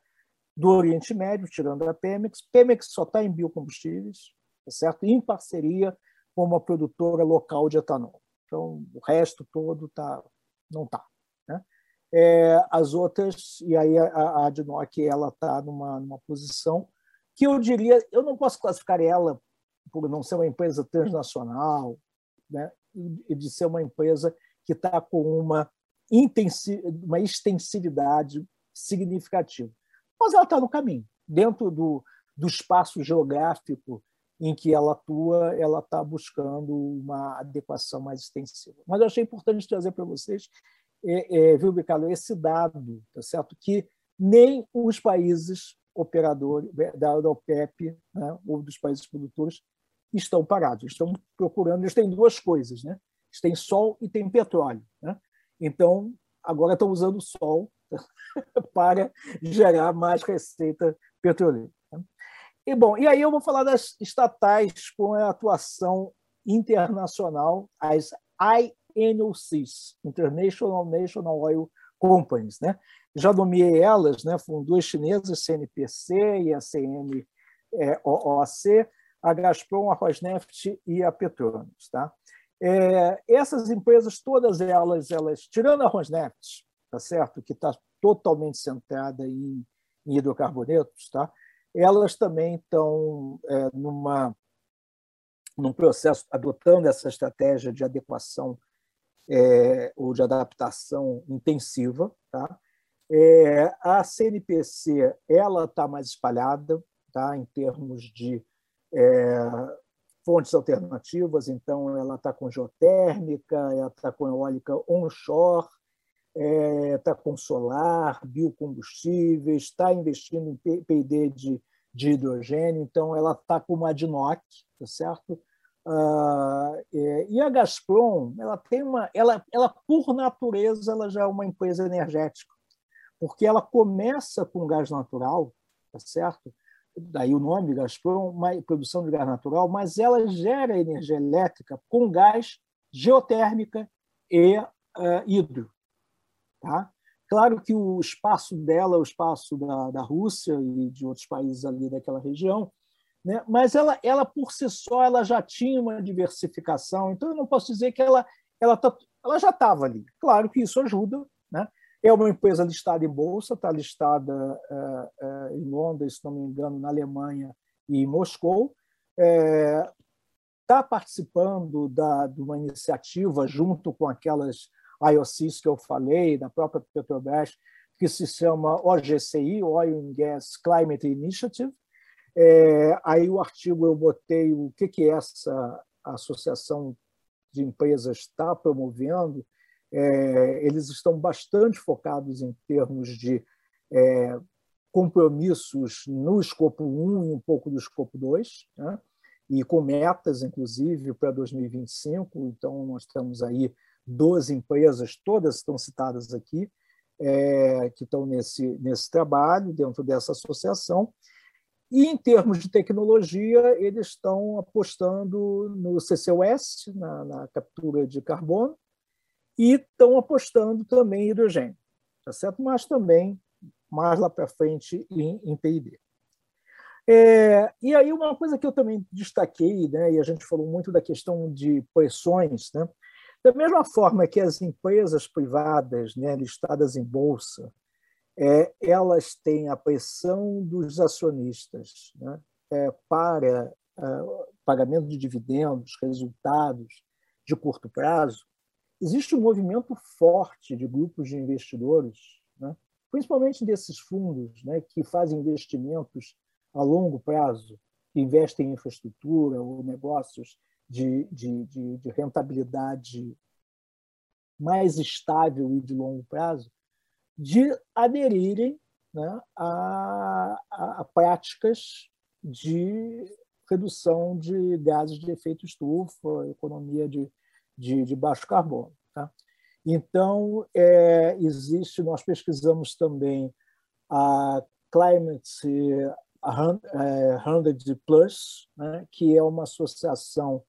do Oriente Médio, tirando a Pemex, Pemex só está em biocombustíveis, tá certo? em parceria com uma produtora local de etanol. Então, o resto todo tá, não está. Né? É, as outras, e aí a, a ADNOC está numa, numa posição que eu diria, eu não posso classificar ela por não ser uma empresa transnacional, né, e de ser uma empresa que está com uma, uma extensividade significativa. Mas ela está no caminho. Dentro do, do espaço geográfico em que ela atua, ela está buscando uma adequação mais extensiva. Mas eu achei importante trazer para vocês, é, é, viu, Ricardo, esse dado, tá certo? que nem os países operadores da, da OPEP, né, ou dos países produtores, estão parados, estão procurando, eles têm duas coisas, né? Eles têm sol e têm petróleo, né? Então, agora estão usando o sol para gerar mais receita petroleira. Né? E bom, e aí eu vou falar das estatais com a atuação internacional, as INOCs, International National Oil Companies, né? Já nomeei elas, né? Foram duas chinesas, CNPC e a CNOOC, a Gazprom, a Rosneft e a Petronas. Tá? É, essas empresas, todas elas, elas, tirando a Rosneft, tá certo? que está totalmente centrada em, em, hidrocarbonetos, tá? elas também estão é, numa, num processo, adotando essa estratégia de adequação é, ou de adaptação intensiva. Tá? É, a CNPC ela está mais espalhada tá? em termos de é, fontes alternativas, então ela está com geotérmica, ela está com eólica onshore, está é, tá com solar, biocombustíveis, está investindo em P&D de, de hidrogênio, então ela está com uma DINOC, tá certo? Ah, é, e a Gazprom, ela tem uma, ela, ela por natureza, ela já é uma empresa energética, porque ela começa com gás natural, tá certo? daí o nome Gazprom, produção de gás natural, mas ela gera energia elétrica com gás, geotérmica e uh, hidro. Tá? Claro que o espaço dela, o espaço da, da Rússia e de outros países ali daquela região, né? mas ela, ela por si só ela já tinha uma diversificação, então eu não posso dizer que ela, ela, tá, ela já estava ali. Claro que isso ajuda? É uma empresa listada em bolsa, está listada é, é, em Londres, se não me engano, na Alemanha e em Moscou. Está é, participando da, de uma iniciativa junto com aquelas IOCs que eu falei, da própria Petrobras, que se chama OGCI, Oil and Gas Climate Initiative. É, aí o artigo eu botei o que, que essa associação de empresas está promovendo, é, eles estão bastante focados em termos de é, compromissos no escopo 1 e um pouco do escopo 2, né? e com metas, inclusive, para 2025. Então, nós temos aí 12 empresas, todas estão citadas aqui, é, que estão nesse, nesse trabalho, dentro dessa associação. E, em termos de tecnologia, eles estão apostando no CCUS, na, na captura de carbono, e estão apostando também em hidrogênio, tá certo? mas também mais lá para frente em, em P&D. É, e aí uma coisa que eu também destaquei, né, e a gente falou muito da questão de pressões, né, da mesma forma que as empresas privadas né, listadas em bolsa, é, elas têm a pressão dos acionistas né, é, para é, pagamento de dividendos, resultados de curto prazo, existe um movimento forte de grupos de investidores, né, principalmente desses fundos né, que fazem investimentos a longo prazo, que investem em infraestrutura ou negócios de, de, de, de rentabilidade mais estável e de longo prazo, de aderirem né, a, a, a, práticas de redução de gases de efeito estufa, economia de, de, de baixo carbono. Tá? Então, é, existe, nós pesquisamos também a Climate 100 é, Plus, né, que é uma associação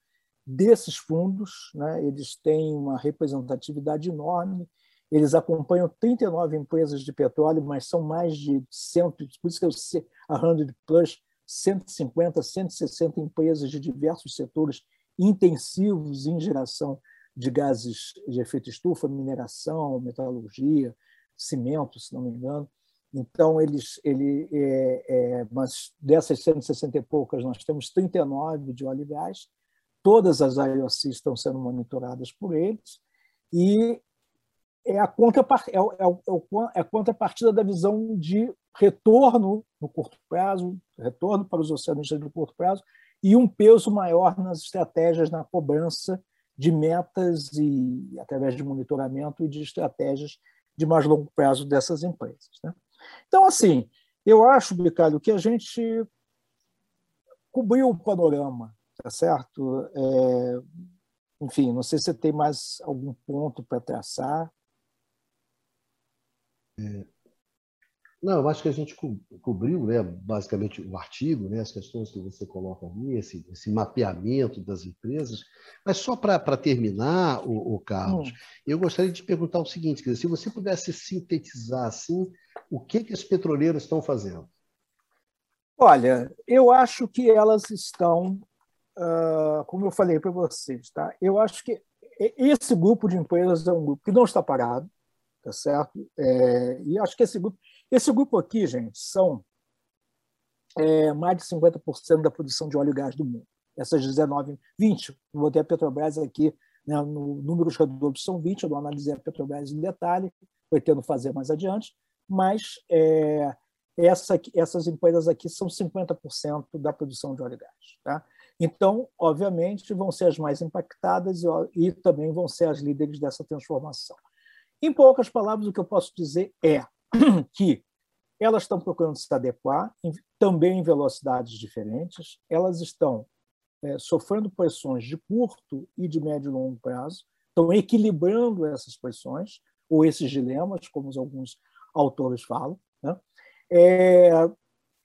desses fundos, né, eles têm uma representatividade enorme, eles acompanham 39 empresas de petróleo, mas são mais de 100, por isso que eu sei, a 100 Plus, 150, 160 empresas de diversos setores intensivos em geração de gases de efeito estufa, mineração, metalurgia, cimento, se não me engano. Então, eles, ele, é, é, mas dessas 160 e poucas, nós temos 39 de óleo e gás, todas as IOCs estão sendo monitoradas por eles, e é a, contrapart... é, é, é a contrapartida da visão de retorno no curto prazo, retorno para os oceanistas no curto prazo, e um peso maior nas estratégias na cobrança de metas e através de monitoramento e de estratégias de mais longo prazo dessas empresas. Né? Então, assim, eu acho, Bicalho, que a gente cobriu o panorama tá certo? É, enfim, não sei se você tem mais algum ponto para traçar. É, não, eu acho que a gente cobriu, né, basicamente, o artigo, né, as questões que você coloca ali, esse, esse mapeamento das empresas. Mas só para terminar, o, o Carlos, hum. eu gostaria de perguntar o seguinte: dizer, se você pudesse sintetizar assim, o que, que as petroleiras estão fazendo? Olha, eu acho que elas estão uh, como eu falei para vocês, tá? eu acho que esse grupo de empresas é um grupo que não está parado, tá certo? É, e acho que esse grupo, esse grupo aqui, gente, são é, mais de 50% da produção de óleo e gás do mundo. Essas 19, 20, eu botei a Petrobras aqui, né, no números redondos são 20, eu não analisei a Petrobras em detalhe, pretendo fazer mais adiante, mas é, essa, essas empresas aqui são 50% da produção de óleo e gás. Tá? Então, obviamente, vão ser as mais impactadas e, e também vão ser as líderes dessa transformação. Em poucas palavras, o que eu posso dizer é que elas estão procurando se adequar, também em velocidades diferentes, elas estão é, sofrendo pressões de curto e de médio e longo prazo, estão equilibrando essas pressões, ou esses dilemas, como alguns autores falam. Né? É,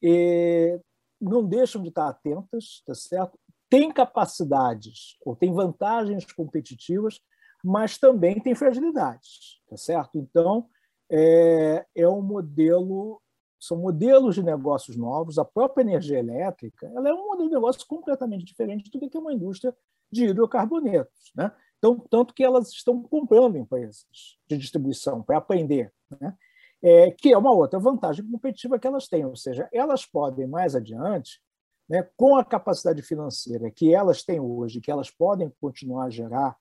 é, não deixam de estar atentas, tá certo? Tem capacidades ou tem vantagens competitivas, mas também tem fragilidades, tá certo? Então é, é um modelo, são modelos de negócios novos. A própria energia elétrica, ela é um modelo de negócio completamente diferente do que uma indústria de hidrocarbonetos, né? Então, tanto que elas estão comprando empresas de distribuição para aprender, né? é, que é uma outra vantagem competitiva que elas têm, ou seja, elas podem mais adiante, né, com a capacidade financeira que elas têm hoje, que elas podem continuar a gerar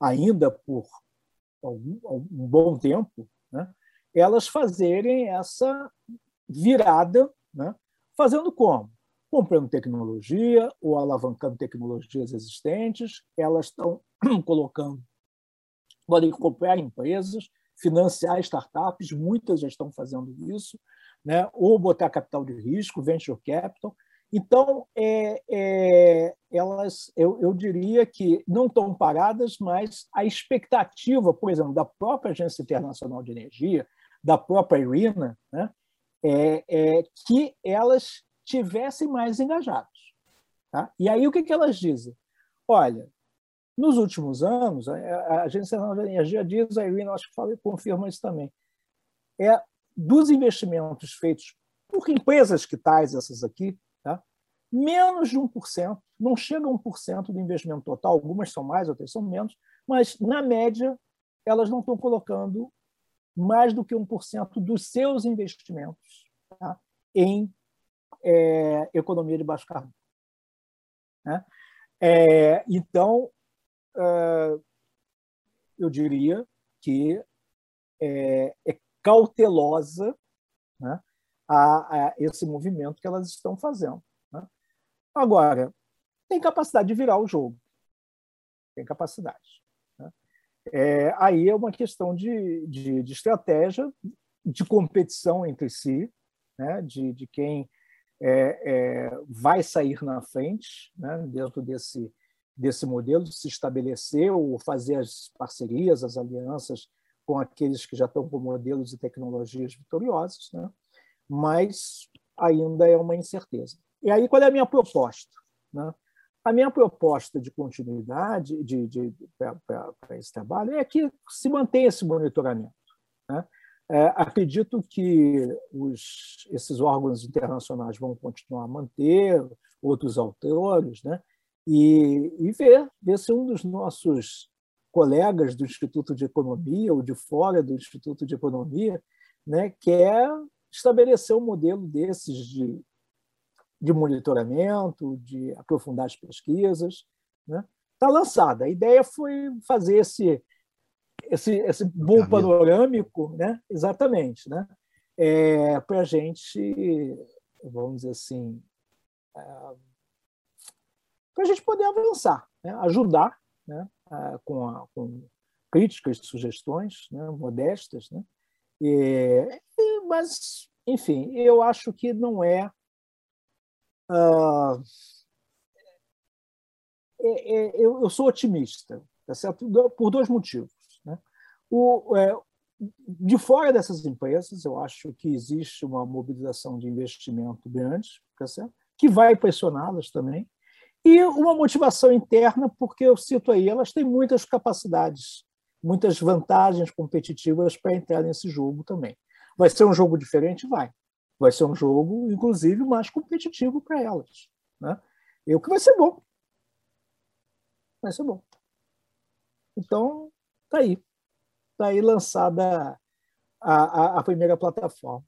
ainda por algum, um bom tempo, né, elas fazerem essa virada, né, fazendo como? Comprando tecnologia ou alavancando tecnologias existentes, elas estão colocando, podem comprar empresas financiar startups, muitas já estão fazendo isso, né? ou botar capital de risco, venture capital. Então, é, é, elas, eu, eu diria que não estão paradas, mas a expectativa, por exemplo, da própria Agência Internacional de Energia, da própria IRINA, né? é, é que elas tivessem mais engajadas. Tá? E aí o que, que elas dizem? Olha, nos últimos anos, a Agência Nacional de Energia diz, a Irina acho que fala, confirma isso também, é, dos investimentos feitos por empresas que tais, essas aqui, tá? menos de 1%, não chega a 1% do investimento total, algumas são mais, outras são menos, mas, na média, elas não estão colocando mais do que 1% dos seus investimentos tá? em é, economia de baixo carbono. Né? É, então, é, eu diria que é, é cautelosa né, a, a, esse movimento que elas estão fazendo. Né? Agora, tem capacidade de virar o jogo. Tem capacidade. É, aí é uma questão de, de, de, estratégia, de competição entre si, né? de, de quem é, é, vai sair na frente né? dentro desse, desse modelo, de se estabelecer ou fazer as parcerias, as alianças com aqueles que já estão com modelos e tecnologias vitoriosos, né? mas ainda é uma incerteza. E aí, qual é a minha proposta? Né? A minha proposta de continuidade de, de, para esse trabalho é que se mantenha esse monitoramento. Né? É, acredito que os, esses órgãos internacionais vão continuar a manter, outros autores, né? e, e ver, ver se um dos nossos colegas do Instituto de Economia ou de fora do Instituto de Economia né, quer estabelecer um modelo desses de, de monitoramento, de aprofundar as pesquisas. Está né? Tá lançada. A ideia foi fazer esse, esse, esse bom panorâmico, né? exatamente, né? É, para a gente, vamos dizer assim, é, para a gente poder avançar, né? ajudar né? com, a, com críticas, sugestões né? modestas, né? E, mas, enfim, eu acho que não é, uh, é, é eu, eu, sou otimista, tá certo? por dois motivos. Né? O, é, de fora dessas empresas, eu acho que existe uma mobilização de investimento grande, tá certo? que vai pressioná-las também, e uma motivação interna, porque eu cito aí, elas têm muitas capacidades, muitas vantagens competitivas para entrar nesse jogo também. Vai ser um jogo diferente? Vai. Vai ser um jogo, inclusive, mais competitivo para elas. Né? E o que vai ser bom. Vai ser bom. Então, tá aí. Tá aí lançada a, a, a primeira plataforma.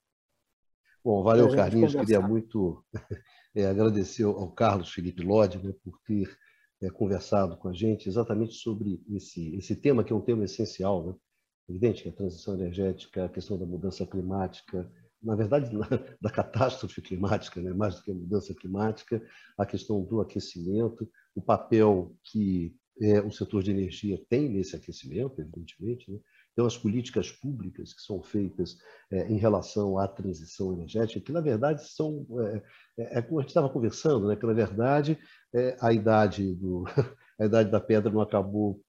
Bom, valeu, Carlinhos. Queria muito é, agradecer ao Carlos Felipe Lodi né, por ter é, conversado com a gente exatamente sobre esse, esse tema, que é um tema essencial. Né? Evidente que a transição energética, a questão da mudança climática, na verdade, da catástrofe climática, né? mais do que a mudança climática, a questão do aquecimento, o papel que é, o setor de energia tem nesse aquecimento, evidentemente, né? Então, as políticas públicas que são feitas é, em relação à transição energética, que na verdade são, é, é, é como a gente estava conversando, né, que na verdade é, a idade do a idade da pedra não acabou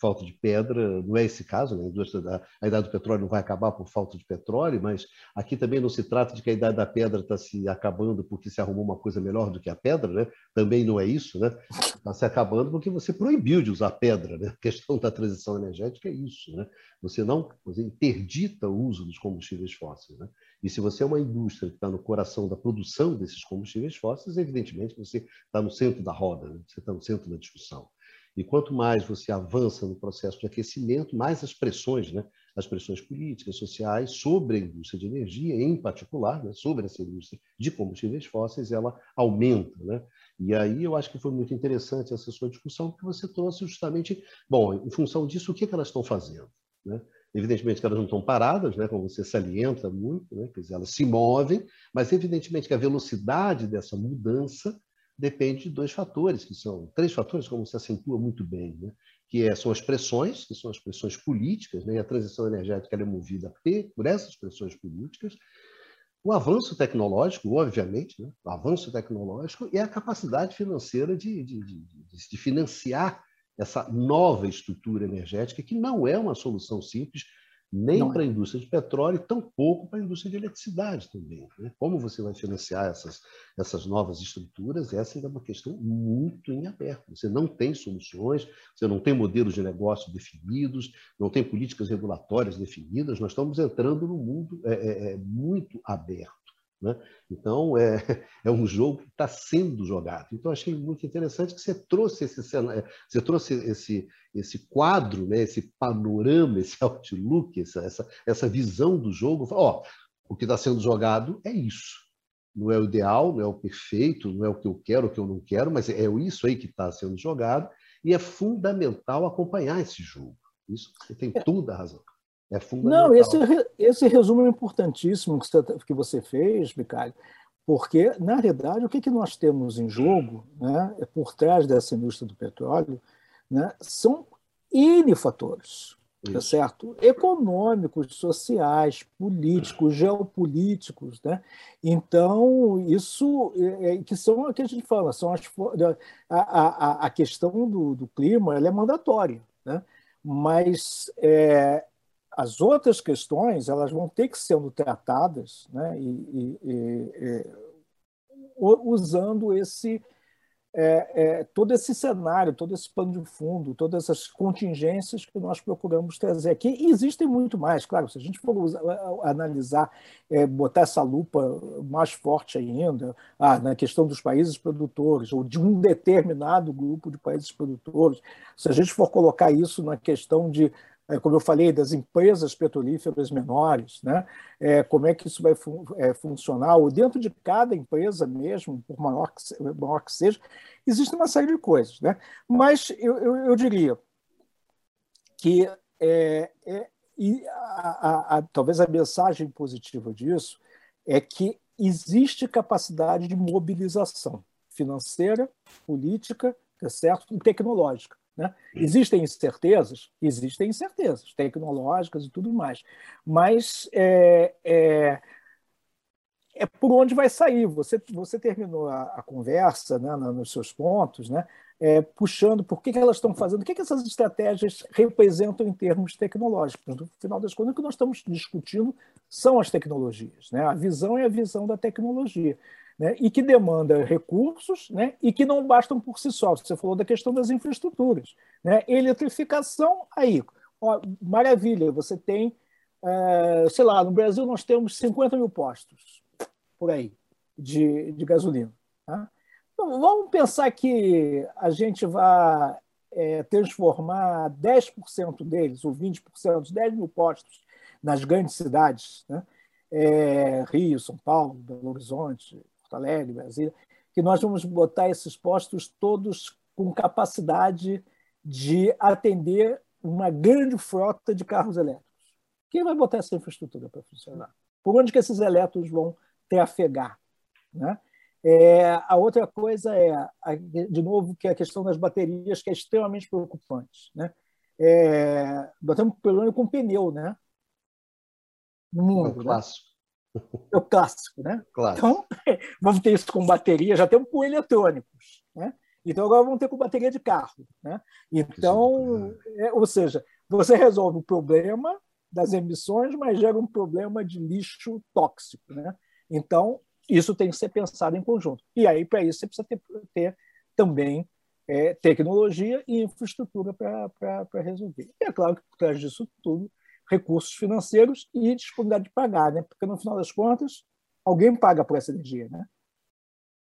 falta de pedra, não é esse caso, né? a, indústria da, a idade do petróleo não vai acabar por falta de petróleo, mas aqui também não se trata de que a idade da pedra está se acabando porque se arrumou uma coisa melhor do que a pedra, né? também não é isso, né? está se acabando porque você proibiu de usar pedra. Né? A questão da transição energética é isso, né? você não você interdita o uso dos combustíveis fósseis. Né? E se você é uma indústria que está no coração da produção desses combustíveis fósseis, evidentemente você está no centro da roda, né? você está no centro da discussão. E quanto mais você avança no processo de aquecimento, mais as pressões, né, as pressões políticas, sociais sobre a indústria de energia, em particular, né, sobre essa indústria de combustíveis fósseis, ela aumenta. Né? E aí eu acho que foi muito interessante essa sua discussão, porque você trouxe justamente, bom, em função disso, o que, que elas estão fazendo? Né? Evidentemente que elas não estão paradas, né, como você salienta muito, né, quer dizer, elas se movem, mas evidentemente que a velocidade dessa mudança depende de dois fatores, que são três fatores, como se acentua muito bem, né? que é, são as pressões, que são as pressões políticas, né? e a transição energética é movida por essas pressões políticas, o avanço tecnológico, obviamente, né? o avanço tecnológico e a capacidade financeira de, de, de, de financiar essa nova estrutura energética, que não é uma solução simples, nem para a indústria de petróleo, tampouco para a indústria de eletricidade também. Né? Como você vai financiar essas, essas novas estruturas? Essa é uma questão muito em aberto. Você não tem soluções, você não tem modelos de negócio definidos, não tem políticas regulatórias definidas. Nós estamos entrando num mundo é, é, é muito aberto. Né? Então, é, é um jogo que está sendo jogado. Então, achei muito interessante que você trouxe esse, você trouxe esse, esse quadro, né? esse panorama, esse outlook, essa, essa, essa visão do jogo. Ó, o que está sendo jogado é isso. Não é o ideal, não é o perfeito, não é o que eu quero, o que eu não quero, mas é isso aí que está sendo jogado e é fundamental acompanhar esse jogo. Isso você tem é. toda a razão. É fundamental. Não, esse, esse resumo é importantíssimo que você, que você fez, Micalho, porque, na realidade, o que, que nós temos em jogo, né, é por trás dessa indústria do petróleo, né, são N fatores, tá certo? Econômicos, sociais, políticos, geopolíticos. Né? Então, isso é, é, que são o que a gente fala, são as, a, a, a questão do, do clima ela é mandatória. Né? Mas é, as outras questões elas vão ter que ser tratadas né, e, e, e, usando esse é, é, todo esse cenário, todo esse pano de fundo, todas essas contingências que nós procuramos trazer aqui. E existem muito mais, claro, se a gente for usar, analisar, é, botar essa lupa mais forte ainda ah, na questão dos países produtores, ou de um determinado grupo de países produtores, se a gente for colocar isso na questão de como eu falei, das empresas petrolíferas menores, né? É, como é que isso vai fun é, funcionar, ou dentro de cada empresa mesmo, por maior que, maior que seja, existe uma série de coisas. Né? Mas eu, eu, eu diria que é, é, a, a, a, talvez a mensagem positiva disso é que existe capacidade de mobilização financeira, política, tá certo? e tecnológica. Né? Existem incertezas? Existem incertezas tecnológicas e tudo mais, mas é, é, é por onde vai sair. Você, você terminou a, a conversa né, nos seus pontos, né, é, puxando por que, que elas estão fazendo, o que, que essas estratégias representam em termos tecnológicos. No final das contas, o que nós estamos discutindo são as tecnologias. Né? A visão é a visão da tecnologia né, e que demanda recursos né, e que não bastam por si só. Você falou da questão das infraestruturas. Né? Eletrificação, aí, ó, maravilha, você tem, é, sei lá, no Brasil nós temos 50 mil postos por aí de, de gasolina. Tá? Então, vamos pensar que a gente vai é, transformar 10% deles, ou 20%, os 10 mil postos nas grandes cidades, né? É, Rio, São Paulo, Belo Horizonte, Porto Alegre, Brasília, que nós vamos botar esses postos todos com capacidade de atender uma grande frota de carros elétricos. Quem vai botar essa infraestrutura para funcionar? Por onde que esses elétricos vão trafegar? Né? É, a outra coisa é, de novo, que é a questão das baterias, que é extremamente preocupante. Né? É, nós temos problema com pneu, né? No mundo. É um clássico. É o clássico, né? Claro. Então, vamos ter isso com bateria, já temos com eletrônicos, né? Então, agora vamos ter com bateria de carro, né? Então, é, ou seja, você resolve o problema das emissões, mas gera um problema de lixo tóxico, né? Então, isso tem que ser pensado em conjunto. E aí, para isso, você precisa ter, ter também é, tecnologia e infraestrutura para resolver. E é claro que por trás disso tudo recursos financeiros e disponibilidade de pagar, né? Porque no final das contas, alguém paga por essa energia, né?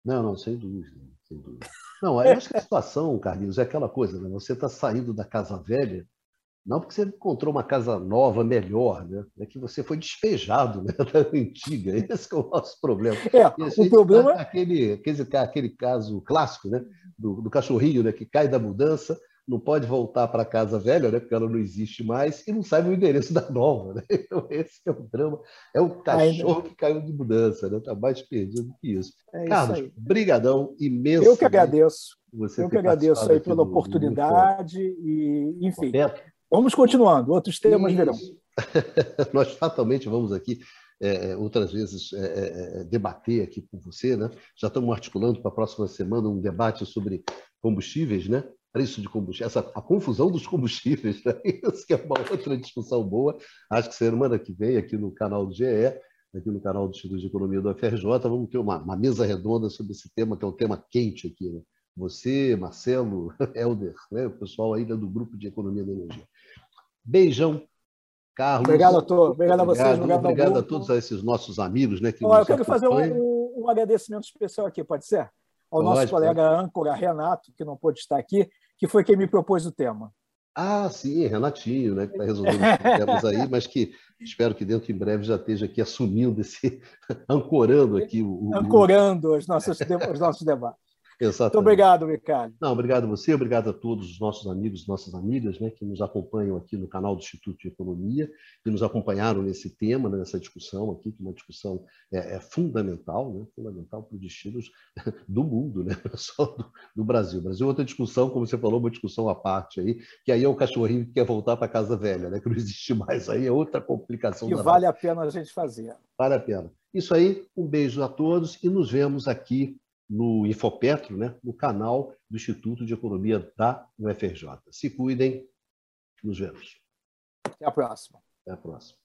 Não, não, sem dúvida, sem dúvida. Não, eu acho que a situação, Carlinhos, é aquela coisa, né? Você está saindo da casa velha, não porque você encontrou uma casa nova, melhor, né? É que você foi despejado né? da antiga. Esse é o nosso problema. É, o problema tá aquele, aquele, aquele caso clássico, né? Do, do cachorrinho, né? Que cai da mudança não pode voltar para a casa velha, né, porque ela não existe mais, e não sabe o endereço da nova. Né? Então, esse é o drama. É o cachorro que caiu de mudança, está né? Tá mais perdido que isso. É Carlos, isso brigadão imenso. Eu que agradeço. Você Eu que agradeço aí pela oportunidade e, enfim, Correto? vamos continuando. Outros temas virão. Nós fatalmente vamos aqui é, é, outras vezes é, é, é, debater aqui com você, né? Já estamos articulando para a próxima semana um debate sobre combustíveis, né? Preço de combustível, essa, a confusão dos combustíveis, né? isso que é uma outra discussão boa. Acho que semana que vem, aqui no canal do GE, aqui no canal do Instituto de Economia do FRJ, vamos ter uma, uma mesa redonda sobre esse tema, que é um tema quente aqui. Né? Você, Marcelo, Helder, né? o pessoal ainda do Grupo de Economia da Energia. Beijão, Carlos. Obrigado a todos. Obrigado, obrigado a vocês. Obrigado, obrigado a todos esses nossos amigos. Né, que eu quero fazer um, um, agradecimento especial aqui, pode ser? Ao pode, nosso colega pode. âncora, Renato, que não pôde estar aqui, que foi quem me propôs o tema. Ah, sim, Renatinho, né, que está resolvendo os problemas aí, mas que espero que dentro em breve já esteja aqui assumindo esse, ancorando aqui o. Ancorando os nossos, os nossos debates. Exatamente. Muito obrigado, Ricardo. Não, obrigado a você, obrigado a todos os nossos amigos nossas amigas né, que nos acompanham aqui no canal do Instituto de Economia, que nos acompanharam nesse tema, né, nessa discussão aqui, que é uma discussão é, é fundamental, né, fundamental para os destinos do mundo, né, só do, do, Brasil. O Brasil é outra discussão, como você falou, uma discussão à parte aí, que aí é o cachorrinho que quer voltar para a casa velha, né, que não existe mais, aí é outra complicação. Que vale a pena a gente fazer. Vale a pena. Isso aí, um beijo a todos e nos vemos aqui no Infopetro, né, no canal do Instituto de Economia da UFRJ. Se cuidem, nos vemos. Até a próxima. Até a próxima.